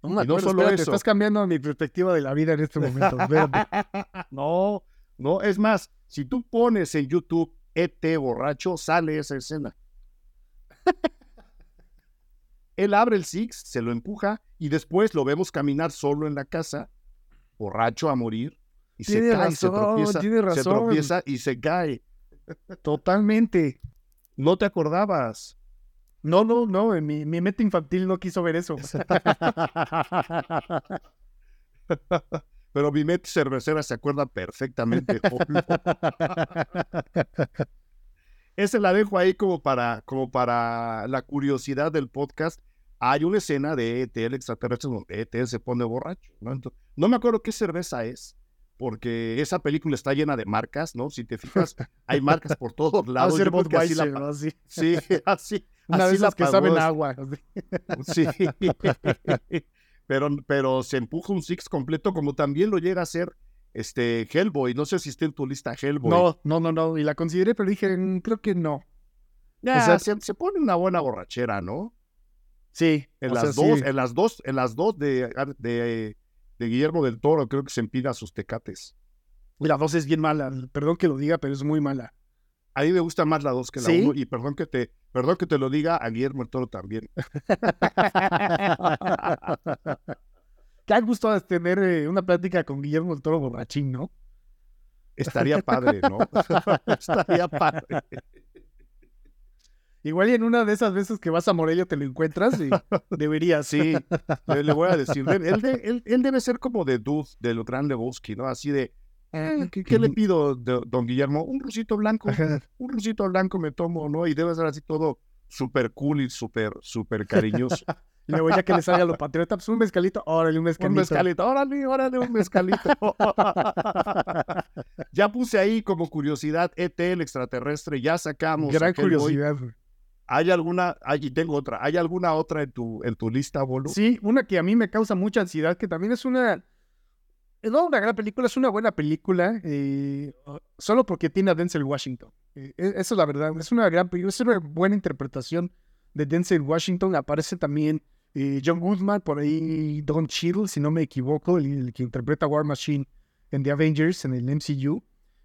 No me Y no acuerdo, solo espérate, eso. estás cambiando mi perspectiva de la vida en este momento. (laughs) no, no, es más, si tú pones en YouTube ET borracho, sale esa escena. (laughs) Él abre el Six, se lo empuja y después lo vemos caminar solo en la casa, borracho a morir, y se cae, se razón, tropieza, tiene se tropieza y se cae. Totalmente. No te acordabas. No, no, no, mi, mi mente infantil no quiso ver eso. (laughs) Pero mi mente cervecera se acuerda perfectamente. (laughs) Ese la dejo ahí como para, como para la curiosidad del podcast. Hay una escena de ET, el extraterrestre, donde ET se pone borracho. ¿no? Entonces, no me acuerdo qué cerveza es, porque esa película está llena de marcas, ¿no? Si te fijas, hay marcas por todos (laughs) lados. Yo creo que así la ¿no? Así. Sí, (laughs) así. (laughs) Una de así la esas que saben este- agua. así. Sí. pero, pero se empuja un Six completo, como también lo llega a hacer este Hellboy. No sé si está en tu lista Hellboy. No, no, no, no. Y la consideré, pero dije, "Mm, creo que no. Ya, o sea- se, se pone una buena borrachera, ¿no? Sí. En las sea, dos, sí. en las dos, en las dos de, de, de Guillermo del Toro, creo que se empina sus tecates. La dos es bien mala. Perdón que lo diga, pero es muy mala. A mí me gusta más la dos que la ¿Sí? uno, y perdón que te, perdón que te lo diga a Guillermo del Toro también. (laughs) Qué gusto tener eh, una plática con Guillermo del Toro borrachín, ¿no? Estaría padre, ¿no? (laughs) Estaría padre. Igual y en una de esas veces que vas a Morelia te lo encuentras y deberías. Sí, le, le voy a decir. Él, él de- él- él debe ser como de Dude, del gran Lebowski, ¿no? Así de, eh, ¿qué, qué le pido, de- don Guillermo? Un rusito blanco, un rusito blanco me tomo, ¿no? Y debe ser así todo súper cool y súper, súper cariñoso. (laughs) Y luego ya que le salga lo patriota, pues un mezcalito, órale, un mezcalito. un mezcalito, órale, órale, un mezcalito. (laughs) ya puse ahí como curiosidad ET, el extraterrestre, ya sacamos. Gran curiosidad. ¿Hay alguna, y tengo otra, ¿hay alguna otra en tu, en tu lista, Bolo? Sí, una que a mí me causa mucha ansiedad, que también es una. No una gran película, es una buena película, eh, solo porque tiene a Denzel Washington. Eh, e- eso es la verdad, es una gran película, es una buena interpretación de Denzel Washington. Aparece también John Goodman, por ahí Don Cheadle, si no me equivoco, el, el que interpreta War Machine en The Avengers, en el MCU.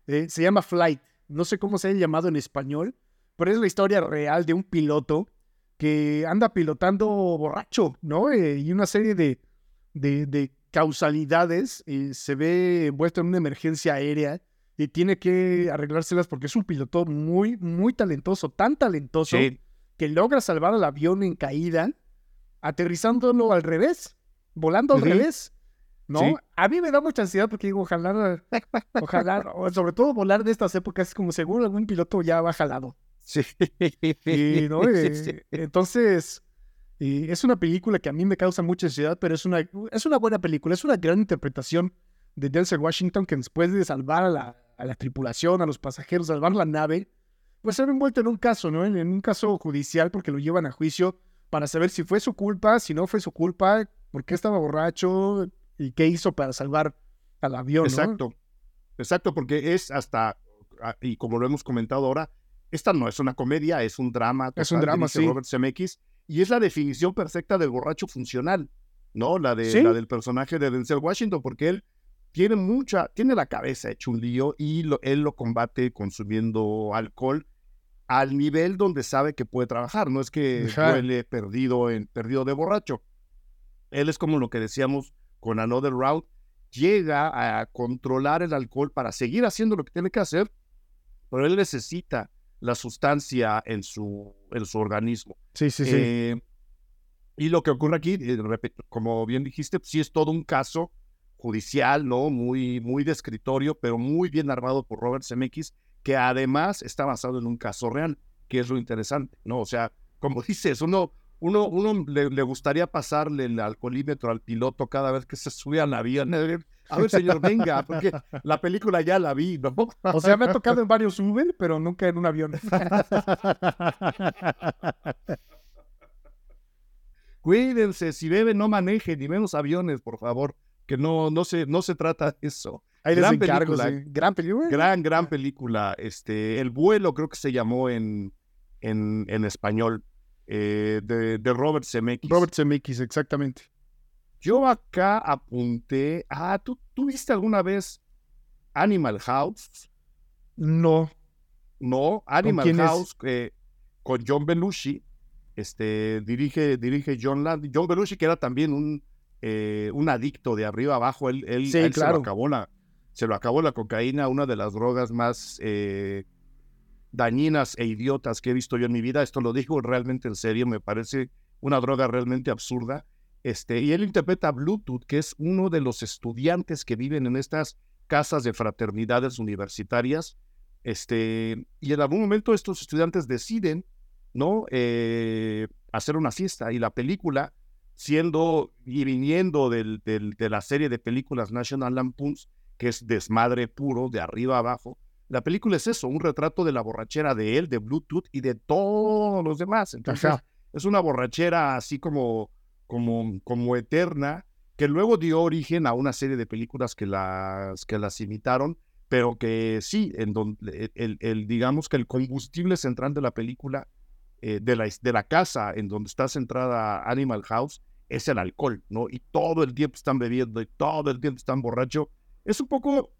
Eh, se llama Flight, no sé cómo se haya llamado en español, pero es la historia real de un piloto que anda pilotando borracho, ¿no? Eh, y una serie de, de, de causalidades. eh, se ve envuelto en una emergencia aérea y tiene que arreglárselas porque es un piloto muy, muy talentoso, tan talentoso Sí. que logra salvar al avión en caída, aterrizándolo al revés, volando al revés. ¿No? Sí. A mí me da mucha ansiedad porque digo, ojalá, ojalá, (laughs) o sobre todo volar de estas épocas, como seguro algún piloto ya va jalado. Sí. Y, ¿no? (laughs) Sí, Eh, sí. Entonces, eh, es una película que a mí me causa mucha ansiedad, pero es una, es una buena película, es una gran interpretación de Denzel Washington que después de salvar a la, a la tripulación, a los pasajeros, salvar la nave, pues se ve envuelto en un caso, ¿no? En, en un caso judicial porque lo llevan a juicio para saber si fue su culpa, si no fue su culpa, por qué estaba borracho y qué hizo para salvar al avión, ¿no? Exacto. Exacto, porque es hasta, ah, y como lo hemos comentado ahora, esta no es una comedia, es un drama. Es un drama, sí. Robert Zemeckis, y es la definición perfecta del borracho funcional, ¿no? La, de, Sí. la del personaje de Denzel Washington, porque él tiene mucha, tiene la cabeza hecho un lío y lo- él lo combate consumiendo alcohol al nivel donde sabe que puede trabajar, no es que duele perdido, en, perdido de borracho. Él es como lo que decíamos con Another Round, llega a controlar el alcohol para seguir haciendo lo que tiene que hacer, pero él necesita la sustancia en su, en su organismo. Sí, sí, sí. Eh, y lo que ocurre aquí, eh, como bien dijiste, sí es todo un caso judicial, ¿no? Muy, muy de escritorio, pero muy bien armado por Robert Zemeckis, que además está basado en un caso real, que es lo interesante, ¿no? O sea, como (laughs) dices, uno, uno, uno le, le gustaría pasarle el alcoholímetro al piloto cada vez que se sube al avión. A ver, a ver, señor, venga, porque la película ya la vi, ¿no? O sea, me ha tocado en varios Uber, pero nunca en un avión. (laughs) Cuídense, si beben no manejen, ni menos aviones, por favor, que no, no, se, no se trata de eso. Ahí les Gran encargo, película. sí. Gran película. Gran, gran película. Este, El vuelo creo que se llamó en, en, en español, eh, de, de Robert Zemeckis. Robert Zemeckis, exactamente. Yo acá apunté, ah, ¿tú, ¿tú viste alguna vez Animal House? No. No, Animal? House eh, con John Belushi. Este, dirige, dirige John Landis. John Belushi, que era también un, eh, un adicto de arriba abajo. Él, él, Sí, él se, claro. lo acabó la, se lo acabó la cocaína, una de las drogas más eh, dañinas e idiotas que he visto yo en mi vida. Esto lo digo realmente en serio, me parece una droga realmente absurda. Este, y él interpreta a Bluetooth, que es uno de los estudiantes que viven en estas casas de fraternidades universitarias. Este, y en algún momento estos estudiantes deciden, ¿no? Eh, hacer una fiesta. Y la película, siendo y viniendo del, de la serie de películas National Lampoons, que es desmadre puro, de arriba abajo, la película es eso, un retrato de la borrachera de él, de Bluetooth y de todos los demás. Entonces, Ajá. es una borrachera así como, como, como eterna, que luego dio origen a una serie de películas que las, que las imitaron, pero que sí, en donde el, el- digamos que el combustible central de la película, eh, de, la, de la casa en donde está centrada Animal House, es el alcohol, ¿no? Y todo el tiempo están bebiendo y todo el tiempo están borrachos. Es un poco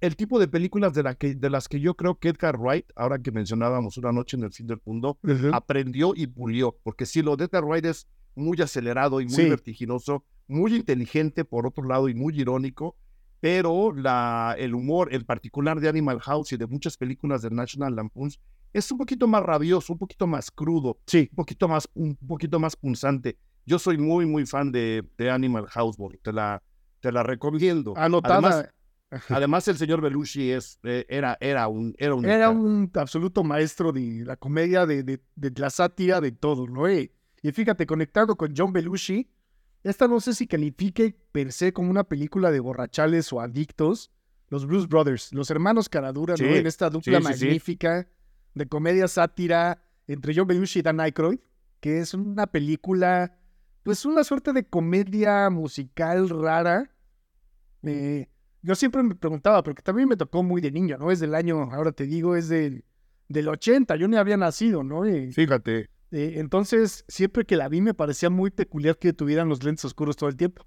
el tipo de películas de, la que, de las que yo creo que Edgar Wright, ahora que mencionábamos una noche en el fin del mundo, aprendió y pulió, porque sí, lo de Edgar Wright es muy acelerado y muy Sí. vertiginoso, muy inteligente por otro lado y muy irónico, pero la, el humor, en particular de Animal House y de muchas películas de National Lampoons, es un poquito más rabioso, un poquito más crudo, Sí. un poquito más, un poquito más punzante. Yo soy muy, muy fan de, de Animal House, te la, te la recomiendo. Anotada. Además, (laughs) además, el señor Belushi es, eh, era, era un... Era un, Era un absoluto maestro de la comedia, de, de- de la sátira, de todo, ¿no? Eh, Y fíjate, conectado con John Belushi, esta no sé si califique per se como una película de borrachales o adictos. Los Blues Brothers, los hermanos Caradura, Sí, ¿no? En esta dupla sí, sí, sí. magnífica de comedia sátira entre John Belushi y Dan Aykroyd, que es una película, pues una suerte de comedia musical rara. Eh, yo siempre me preguntaba, porque también me tocó muy de niño, ¿no? Es del año, ahora te digo, es del, del 80, yo ni había nacido, ¿no? Y, Fíjate, eh, entonces, siempre que la vi me parecía muy peculiar que tuvieran los lentes oscuros todo el tiempo.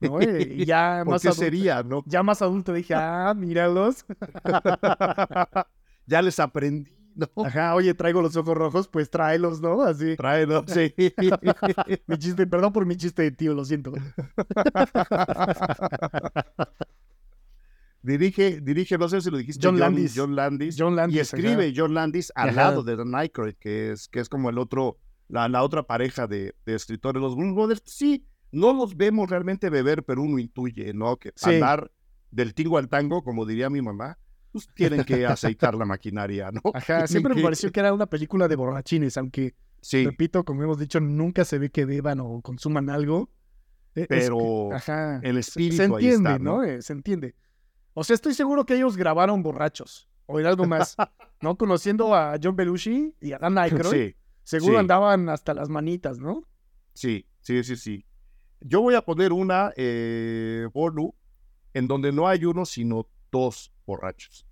¿no? Eh, y ya (laughs) ¿por más, qué adulto, sería, no? ya más adulto dije, ah, míralos. (laughs) ya les aprendí, ¿no? Ajá, oye, traigo los ojos rojos, pues tráelos, ¿no? Así. Tráelo, sí. (laughs) Mi chiste, perdón por mi chiste de tío, lo siento. (laughs) dirige, dirige, no sé si lo dijiste, John Landis. John Landis. John y Landis. escribe John Landis al Ajá. lado de Dan Aykroyd, que es, que es como el otro, la, la otra pareja de, de escritores. Los Blues Brothers, sí, no los vemos realmente beber, pero uno intuye, ¿no? Que Sí. andar del tingo al tango, como diría mi mamá, pues tienen que aceitar la maquinaria, ¿no? (laughs) Ajá, siempre me pareció que era una película de borrachines, aunque, Sí, repito, como hemos dicho, nunca se ve que beban o consuman algo. Es que- pero ajá. el espíritu se ahí entiende, está, ¿no? ¿no? Eh, se entiende. O sea, estoy seguro que ellos grabaron borrachos o en algo más, (laughs) ¿no? Conociendo a John Belushi y a Dan Aykroyd, Sí, seguro sí. andaban hasta las manitas, ¿no? sí, sí, sí, sí. Yo voy a poner una, eh, Bolu, en donde no hay uno, sino dos borrachos.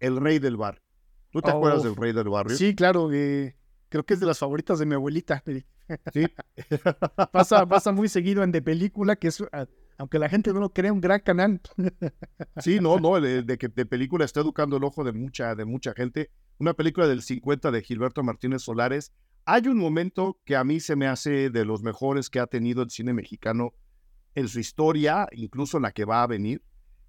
El rey del bar. ¿Tú te Oh, acuerdas del rey del barrio? Sí, claro, eh, creo que es de las favoritas de mi abuelita. (laughs) eh. Sí. Pasa, pasa muy seguido en De Película, que es, ah, aunque la gente no lo crea, un gran canal. (laughs) Sí, no, no, de, de que de película está educando el ojo de mucha, de mucha gente. Una película del 50 de Gilberto Martínez Solares. Hay un momento que a mí se me hace de los mejores que ha tenido el cine mexicano en su historia, incluso en la que va a venir,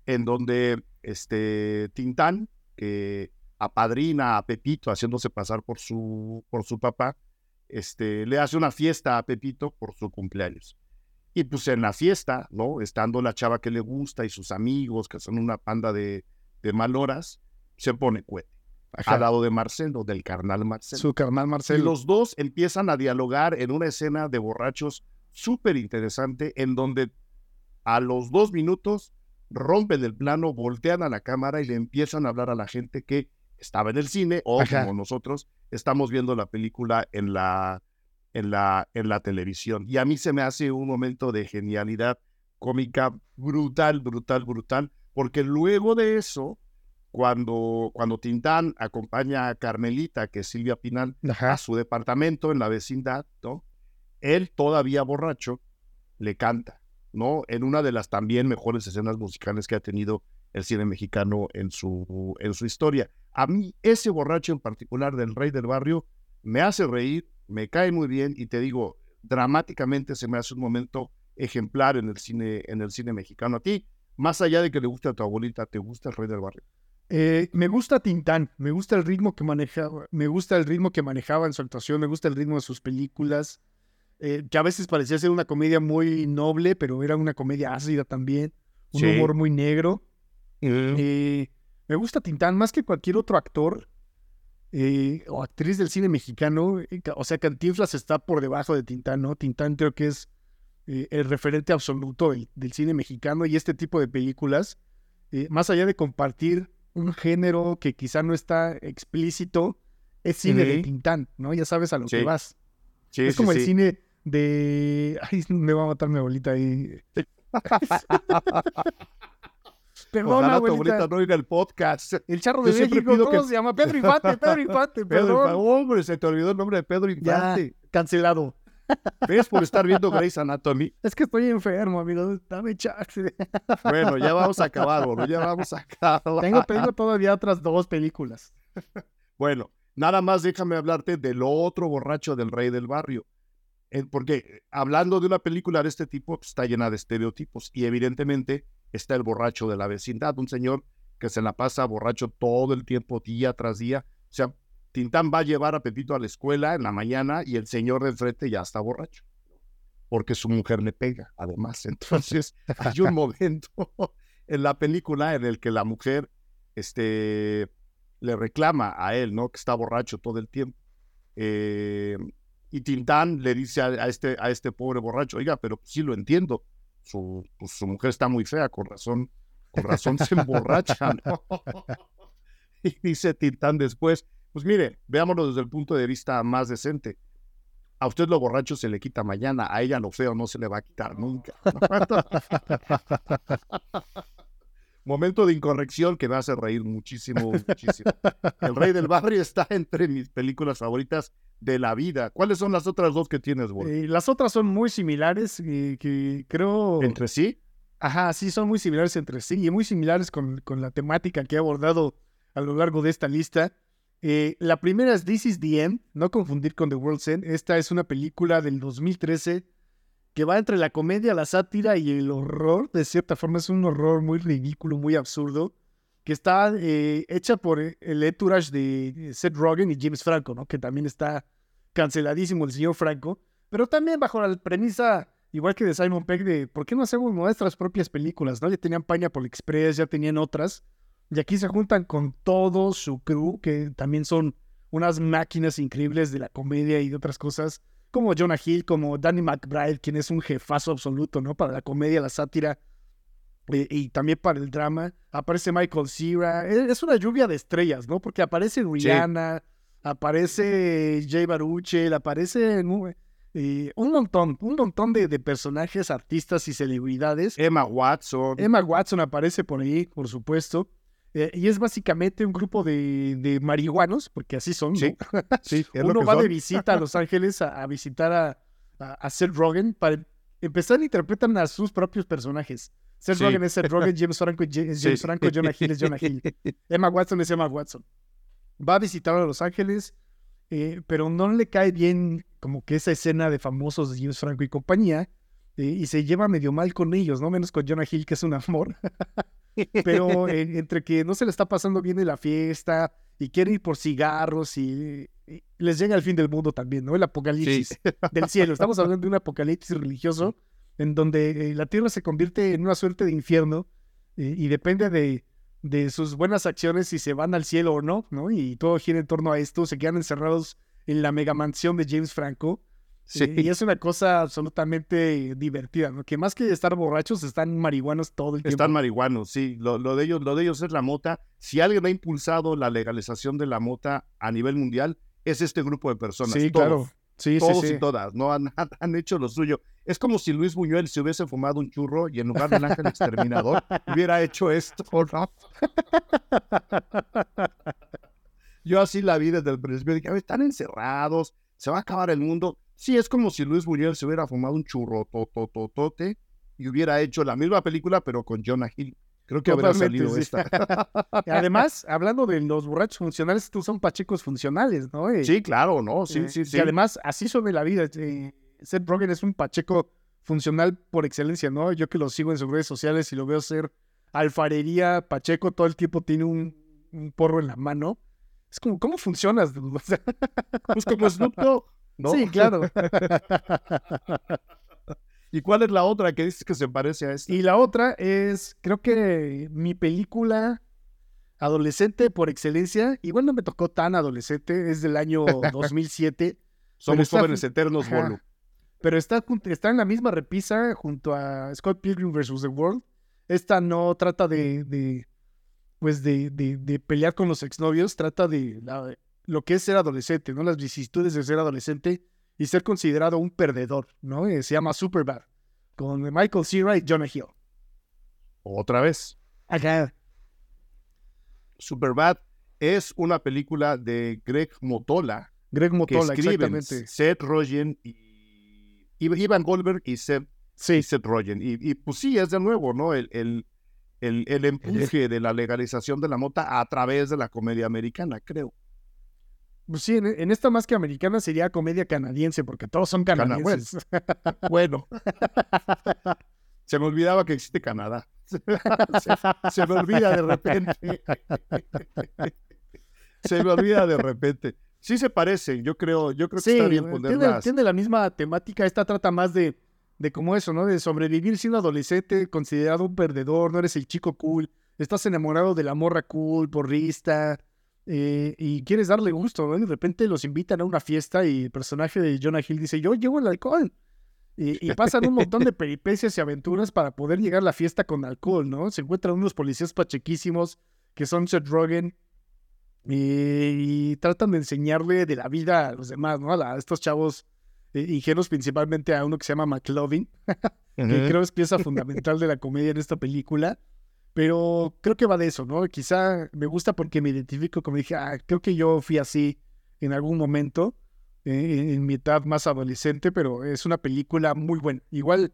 en donde este Tintán, que apadrina a Pepito haciéndose pasar por su, por su papá, este, le hace una fiesta a Pepito por su cumpleaños. Y pues en la fiesta, ¿no? Estando la chava que le gusta y sus amigos, que son una panda de, de maloras, se pone cuete. Al lado de Marcelo, del carnal Marcelo. Su carnal Y Marcelo. los dos empiezan a dialogar en una escena de borrachos súper interesante, en donde a los dos minutos rompen el plano, voltean a la cámara y le empiezan a hablar a la gente que estaba en el cine o Ajá. como nosotros estamos viendo la película en la, en la, en la televisión. Y a mí se me hace un momento de genialidad cómica brutal, brutal, brutal, porque luego de eso, cuando, cuando Tintán acompaña a Carmelita, que es Silvia Pinal, a su departamento en la vecindad, ¿no? Él todavía borracho le canta, ¿no? En una de las también mejores escenas musicales que ha tenido el cine mexicano en su, en su historia. A mí, ese borracho en particular del Rey del Barrio, me hace reír, me cae muy bien y te digo, dramáticamente se me hace un momento ejemplar en el cine, en el cine mexicano. A ti, más allá de que le guste a tu abuelita, ¿te gusta el Rey del Barrio? Eh, me gusta Tintán, me gusta el ritmo que manejaba, me gusta el ritmo que manejaba en su actuación, me gusta el ritmo de sus películas, eh, que a veces parecía ser una comedia muy noble, pero era una comedia ácida también, un humor muy negro. Eh, me gusta Tintán más que cualquier otro actor o actriz del cine mexicano. O sea, Cantinflas está por debajo de Tintán, ¿no? Tintán creo que es el referente absoluto del, cine mexicano y este tipo de películas, más allá de compartir un género que quizá no está explícito, es cine de Tintán, ¿no? Ya sabes a lo que vas. es como el cine de. Ay, me va a matar mi abuelita ahí. (laughs) Perdón, abuelita. no oiga el podcast. El charro de México, ¿cómo que... se llama? Pedro Infante, Pedro (laughs) Infante, perdón. Pedro, hombre, se te olvidó el nombre de Pedro Infante. cancelado. ¿Ves por estar viendo (laughs) Grey's Anatomy? Es que estoy enfermo, amigo. Dame chance. Bueno, ya vamos a acabar, boludo. Ya vamos a acabar. Tengo, tengo todavía otras dos películas. Bueno, nada más déjame hablarte del otro borracho del rey del barrio. Porque hablando de una película de este tipo, pues, está llena de estereotipos. Y evidentemente está el borracho de la vecindad, un señor que se la pasa borracho todo el tiempo, día tras día. O sea, Tintán va a llevar a Pepito a la escuela en la mañana y el señor de enfrente ya está borracho, porque su mujer le pega, además. (laughs) Entonces, hay un momento (laughs) en la película en el que la mujer este, le reclama a él, ¿no? Que está borracho todo el tiempo. Eh, y Tintán le dice a, este, a este pobre borracho, oiga, pero sí lo entiendo, su, pues, su mujer está muy fea, con razón, con razón se emborracha, (laughs) y dice Tintán después, pues mire, veámoslo desde el punto de vista más decente. A usted lo borracho se le quita mañana, a ella lo feo no se le va a quitar nunca. (laughs) Momento de incorrección que me hace reír muchísimo, muchísimo. El Rey del Barrio está entre mis películas favoritas de la vida. ¿Cuáles son las otras dos que tienes, vos? Eh, las otras son muy similares y que creo... ¿Entre sí? Ajá, sí, son muy similares entre sí y muy similares con, con la temática que he abordado a lo largo de esta lista. Eh, la primera es This is the End, no confundir con The World's End. Esta es una película del 2013 que va entre la comedia, la sátira y el horror. De cierta forma es un horror muy ridículo, muy absurdo, que está eh, hecha por el entourage de Seth Rogen y James Franco, ¿no? que también está canceladísimo el señor Franco, pero también bajo la premisa, igual que de Simon Pegg, de ¿por qué no hacemos nuestras propias películas? ¿no? Ya tenían Pineapple Express, ya tenían otras y aquí se juntan con todo su crew, que también son unas máquinas increíbles de la comedia y de otras cosas, como Jonah Hill, como Danny McBride, quien es un jefazo absoluto, ¿no? Para la comedia, la sátira eh, y también para el drama. Aparece Michael Cera. E, es una lluvia de estrellas, ¿no? Porque aparece Rihanna, aparece Jay Baruchel, aparece eh, un montón, un montón de, de, personajes, artistas y celebridades. Emma Watson. Emma Watson aparece por ahí, por supuesto. Eh, y es básicamente un grupo de, marihuanos, porque así son. Sí, (laughs) Uno va de visita a Los Ángeles a, visitar a, a, Seth Rogen. Para empezar, interpretan a sus propios personajes. Seth Rogen es Seth Rogen, James Franco es (laughs) James Franco, Jonah Hill es Jonah Hill. (laughs) Emma Watson es Emma Watson. Va a visitar a Los Ángeles, eh, pero no le cae bien como que esa escena de famosos de James Franco y compañía. Eh, y se lleva medio mal con ellos, no menos con Jonah Hill, que es un amor. (laughs) Pero entre que no se le está pasando bien en la fiesta y quiere ir por cigarros y, les llega el fin del mundo también, ¿no? El apocalipsis (laughs) del cielo. Estamos hablando de un apocalipsis religioso en donde eh, la tierra se convierte en una suerte de infierno eh, y depende de, de sus buenas acciones si se van al cielo o no, ¿no? Y todo gira en torno a esto. Se quedan encerrados en la mega mansión de James Franco y es una cosa absolutamente divertida, ¿no? Que más que estar borrachos, están marihuanos todo el tiempo. Están marihuanos, sí. Lo, de ellos, lo de ellos es la mota. Si alguien ha impulsado la legalización de la mota a nivel mundial, es este grupo de personas. Sí, claro. Sí, todos y todas, ¿no? Han, han, hecho lo suyo. Es como si Luis Buñuel se hubiese fumado un churro y en lugar del ángel exterminador (laughs) hubiera hecho esto, ¿no? (laughs) Yo así la vi desde el principio. Dije, están encerrados, se va a acabar el mundo. Sí, es como si Luis Buñuel se hubiera fumado un churro totototote y hubiera hecho la misma película, pero con Jonah Hill. Creo que habrá salido sí. esta. (laughs) Además, hablando de los borrachos funcionales, estos son pachecos funcionales, ¿no? Eh, Sí, claro, ¿no? Sí, eh, sí, sí. Y además, así son de la vida. eh, Seth Rogen es un pacheco funcional por excelencia, ¿no? Yo que lo sigo en sus redes sociales y lo veo hacer alfarería, pacheco, todo el tiempo tiene un, un porro en la mano. Es como, ¿cómo funcionas? (laughs) Pues como Snoop Dogg, ¿no? Sí, claro. (laughs) ¿Y cuál es la otra que dices que se parece a esta? Y la otra es, creo que mi película adolescente por excelencia, igual no me tocó tan adolescente, es del año (laughs) 2007, Somos jóvenes eternos. Bolu. pero está, está en la misma repisa junto a Scott Pilgrim vs. The World. Esta no trata de, de, pues de, de- de pelear con los exnovios, trata de la- lo que es ser adolescente, ¿no? Las vicisitudes de ser adolescente y ser considerado un perdedor, ¿no? Eh, se llama Superbad, con Michael Cera y Jonah Hill. Otra vez. Acá. Superbad es una película de Greg Motola Greg que Motola, escriben exactamente. Seth Rogen y y Ivan Goldberg y Seth, Sí, y Seth Rogen. Y, y, pues sí, es de nuevo, ¿no? El, el, el, el empuje de la legalización de la mota a través de la comedia americana, creo. Pues sí, en, en esta más que americana sería comedia canadiense, porque todos son Cana- canadienses. (laughs) Bueno. se me olvidaba que existe Canadá. (laughs) se, se me olvida de repente. (laughs) se me olvida de repente. Sí se parecen, yo creo, yo creo que Sí, está bien ponerlas. tiene la misma temática. Esta trata más de, de como eso, ¿no? De sobrevivir siendo adolescente, considerado un perdedor, no eres el chico cool, estás enamorado de la morra cool, porrista, eh, y quieres darle gusto, ¿no? Y de repente los invitan a una fiesta y el personaje de Jonah Hill dice, yo llevo el alcohol. Y, y pasan un montón de peripecias y aventuras para poder llegar a la fiesta con alcohol, ¿no? Se encuentran unos policías pachequísimos que son Seth Rogen y, y tratan de enseñarle de la vida a los demás, ¿no? A, la- a estos chavos eh, ingenuos, principalmente a uno que se llama McLovin, (laughs) que creo es pieza (laughs) fundamental de la comedia en esta película. Pero creo que va de eso, ¿no? Quizá me gusta porque me identifico como dije, ah, creo que yo fui así en algún momento, eh, en mi edad más adolescente, pero es una película muy buena. Igual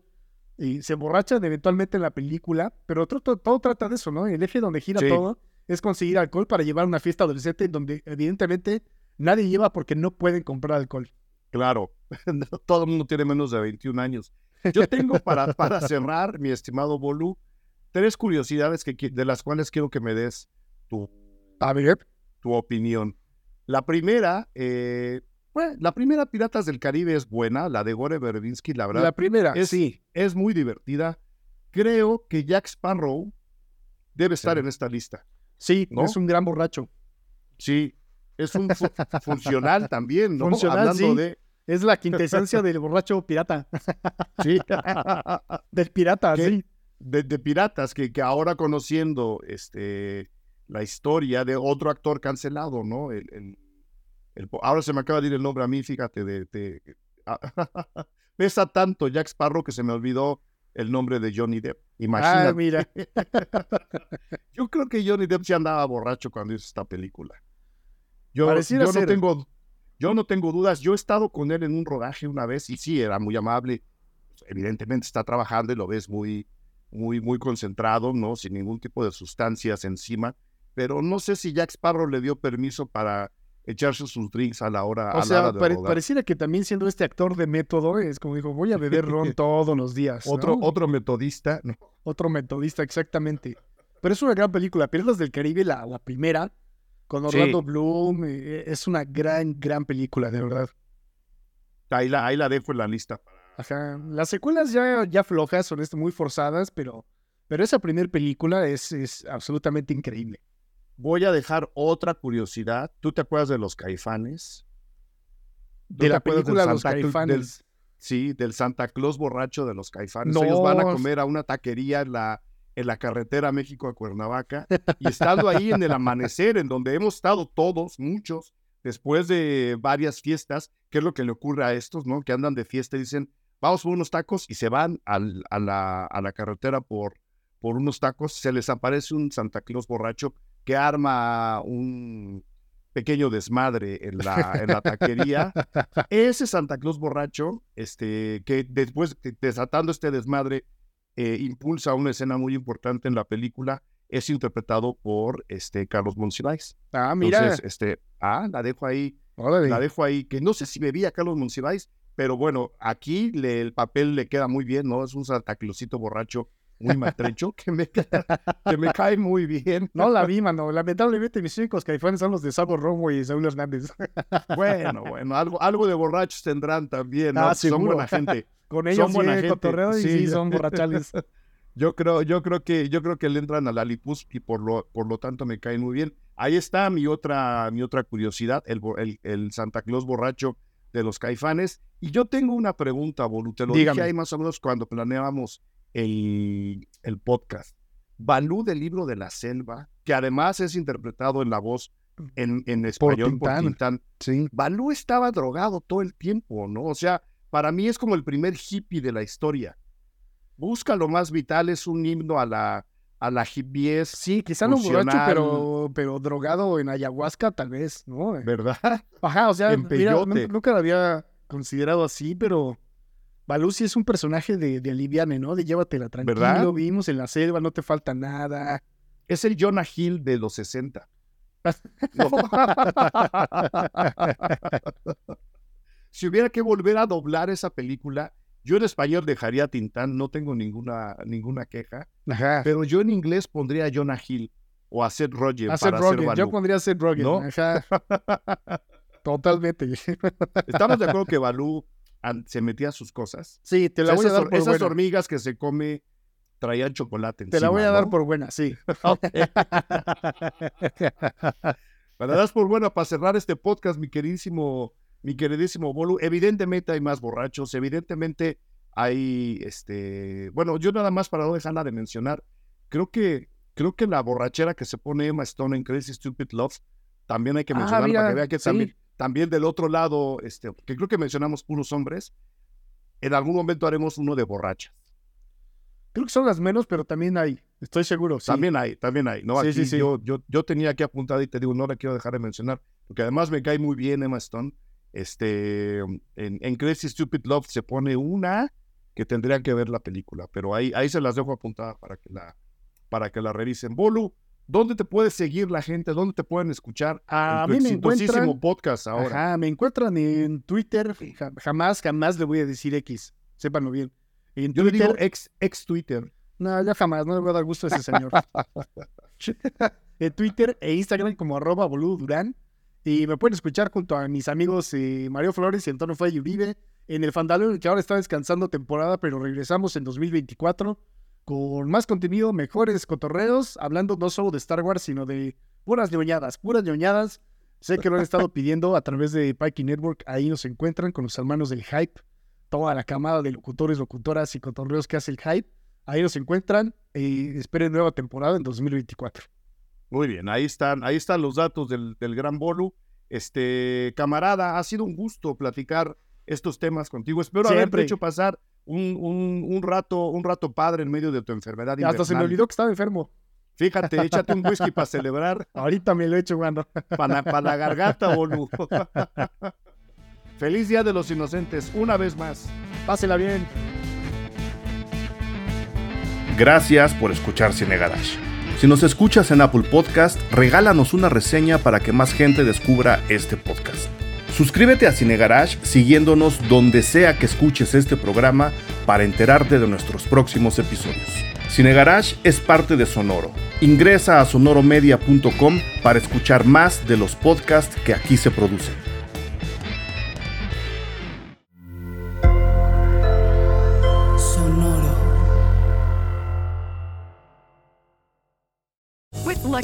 eh, se emborrachan eventualmente en la película, pero todo, todo- todo trata de eso, ¿no? El eje donde gira Sí. todo es conseguir alcohol para llevar a una fiesta adolescente donde evidentemente nadie lleva porque no pueden comprar alcohol. Claro, (laughs) todo el mundo tiene menos de 21 años. Yo tengo para, para (laughs) cerrar, mi estimado Bolu, tres curiosidades que, de las cuales quiero que me des tu, A ver. tu opinión. La primera, eh, bueno, la primera Piratas del Caribe es buena, la de Gore Verbinski, la verdad, La primera, es- sí. es muy divertida. Creo que Jack Sparrow debe estar Sí. en esta lista. Sí, ¿no? es un gran borracho. Sí, es un fu- funcional (laughs) también, ¿no? Funcional, Hablando sí. de... Es la quintesencia del borracho pirata. Sí. (laughs) Del pirata, ¿Qué? sí. De, de piratas que, que ahora conociendo este la historia de otro actor cancelado, ¿no? El, el- ahora se me acaba de ir el nombre a mí, fíjate, de, de- (laughs) pesa tanto Jack Sparrow que se me olvidó el nombre de Johnny Depp. Imagínate. Ah, mira. (laughs) Yo creo que Johnny Depp sí andaba borracho cuando hizo esta película. Yo, yo no ser. tengo, yo no tengo dudas. Yo he estado con él en un rodaje una vez y sí, era muy amable. Evidentemente está trabajando y lo ves muy, muy, muy concentrado, ¿no? Sin ningún tipo de sustancias encima. Pero no sé si Jack Sparrow le dio permiso para echarse sus drinks a la hora, a O la sea, hora de pare- rodar. pareciera que también siendo este actor de método, es como dijo, voy a beber ron (laughs) todos los días. ¿no? Otro, otro metodista, ¿no? Otro metodista, exactamente. Pero es una gran película. Piratas del Caribe, la, la primera, con Sí. Orlando Bloom, eh, es una gran, gran película, de verdad. Ahí la, ahí la dejo en la lista. Ajá. Las secuelas ya, ya flojas, son este, muy forzadas, pero, pero esa primera película es, es absolutamente increíble. Voy a dejar otra curiosidad. ¿Tú te acuerdas de los caifanes? ¿Tú De la película Los Cla- del- Caifanes. Sí, del Santa Claus borracho de los caifanes. No. Ellos van a comer a una taquería en la, en la carretera México a Cuernavaca y estando ahí en el amanecer, en donde hemos estado todos, muchos, después de varias fiestas, ¿qué es lo que le ocurre a estos, no? Que andan de fiesta y dicen, vamos por unos tacos y se van al- a, la, a la carretera por, por unos tacos, se les aparece un Santa Claus borracho que arma un pequeño desmadre en la, en la taquería (laughs) ese Santa Claus borracho, este, que después, desatando este desmadre, eh, impulsa una escena muy importante en la película, es interpretado por este Carlos Monsiváis. Ah, mira. Entonces, este, ah, la dejo ahí, Órale. la dejo ahí, que no sé si me vi a Carlos Monsiváis, pero bueno, aquí le- el papel le queda muy bien, ¿no? Es un Santa Clausito borracho muy maltrecho que me, que me cae muy bien. No la vi, mano. Lamentablemente mis únicos caifanes son los de Sabo Romo y Saúl Hernández. Bueno, bueno, algo, algo de borrachos tendrán también, ¿no? Ah, Son buena gente. Con ellos Son buena sí, gente. cotorreo y Sí, son borrachales. Yo creo, yo creo que, yo creo que le entran a la Lipus y por lo, por lo tanto me caen muy bien. Ahí está mi otra, mi otra curiosidad, el, el, el Santa Claus borracho de los caifanes. Y yo tengo una pregunta, Bolu, te lo Dígame. dije ahí más o menos cuando planeábamos el, el podcast. Balú del libro de la selva, que además es interpretado en la voz en, en español por Tintán. Tintán. Sí. Balú estaba drogado todo el tiempo, ¿no? O sea, para mí es como el primer hippie de la historia. Busca lo más vital, es un himno a la, a la hippies, Sí, quizá no borracho, pero, pero drogado en ayahuasca, tal vez, ¿no? ¿verdad? (laughs) Ajá, o sea, En mira, nunca lo había considerado así, pero Balú sí es un personaje de, de aliviane, ¿no? De llévatela tranquilo, ¿Verdad? vivimos en la selva, no te falta nada. Es el Jonah Hill de los 60. (laughs) No. (laughs) si hubiera que volver a doblar esa película, yo en español dejaría a Tintán, no tengo ninguna, ninguna queja, Ajá. pero yo en inglés pondría a Jonah Hill o a Seth Rogen A Seth para hacer Rogen, yo pondría a Seth Rogen. ¿No? Ajá. (laughs) Totalmente. ¿Estamos de acuerdo que Balú se metía a sus cosas? Sí, te la voy a dar por esas buena. hormigas que se come traían chocolate Te la voy encima, a dar por buena, sí. (laughs) (laughs) Me la das por buena para cerrar este podcast, mi queridísimo, mi queridísimo Bolu. Evidentemente hay más borrachos, evidentemente hay, este, bueno, yo nada más para no dejarla de mencionar, creo que, creo que la borrachera que se pone Emma Stone en Crazy Stupid Love, también hay que Ah, mencionarla para mira, que vea que sí. también, también del otro lado, este, que creo que mencionamos puros hombres, en algún momento haremos uno de borrachas. Creo que son las menos, pero también hay. Estoy seguro. Sí. También hay, también hay, ¿no? Sí, Aquí sí, sí. Yo, yo, yo tenía aquí apuntado y te digo, no la quiero dejar de mencionar, porque además me cae muy bien Emma Stone. Este, en, en Crazy Stupid Love se pone una que tendrían que ver la película, pero ahí, ahí se las dejo apuntadas para que la, para que la revisen. Bolu, ¿dónde te puede seguir la gente? ¿Dónde te pueden escuchar? A en tu mí me encuentran- podcast ahora. Ajá, me encuentran en Twitter. ja- jamás, jamás le voy a decir X. Sépanlo bien. En Yo le Twitter. digo ex, ex Twitter. No, ya jamás, no le voy a dar gusto a ese señor. (laughs) en Twitter e Instagram como arroba boludo Durán. Y me pueden escuchar junto a mis amigos eh, Mario Flores y Antonio Fue y Uribe en el Fandalón, que ahora está descansando temporada, pero regresamos en 2024 con más contenido, mejores cotorreos, hablando no solo de Star Wars, sino de puras ñoñadas, puras ñoñadas. Sé que lo han estado pidiendo a través de Pikey Network. Ahí nos encuentran con los hermanos del Hype, toda la camada de locutores, locutoras y cotorreos que hace el Hype. Ahí nos encuentran. y esperen nueva temporada en 2024. Muy bien, ahí están, ahí están los datos del, del gran Bolu. Este, camarada, ha sido un gusto platicar estos temas contigo. Espero haberte Siempre. hecho pasar un, un- un rato, un rato padre en medio de tu enfermedad. Hasta se me olvidó que estaba enfermo. Fíjate, échate un whisky para celebrar, (laughs) Ahorita me lo he hecho, cuando. para, para la garganta, Bolu. (laughs) Feliz Día de los Inocentes, una vez más. Pásela bien. Gracias por escuchar Cine Garage. Si nos escuchas en Apple Podcast, regálanos una reseña para que más gente descubra este podcast. Suscríbete a Cine Garage siguiéndonos donde sea que escuches este programa para enterarte de nuestros próximos episodios. Cine Garage es parte de Sonoro. Ingresa a sonoromedia.com para escuchar más de los podcasts que aquí se producen.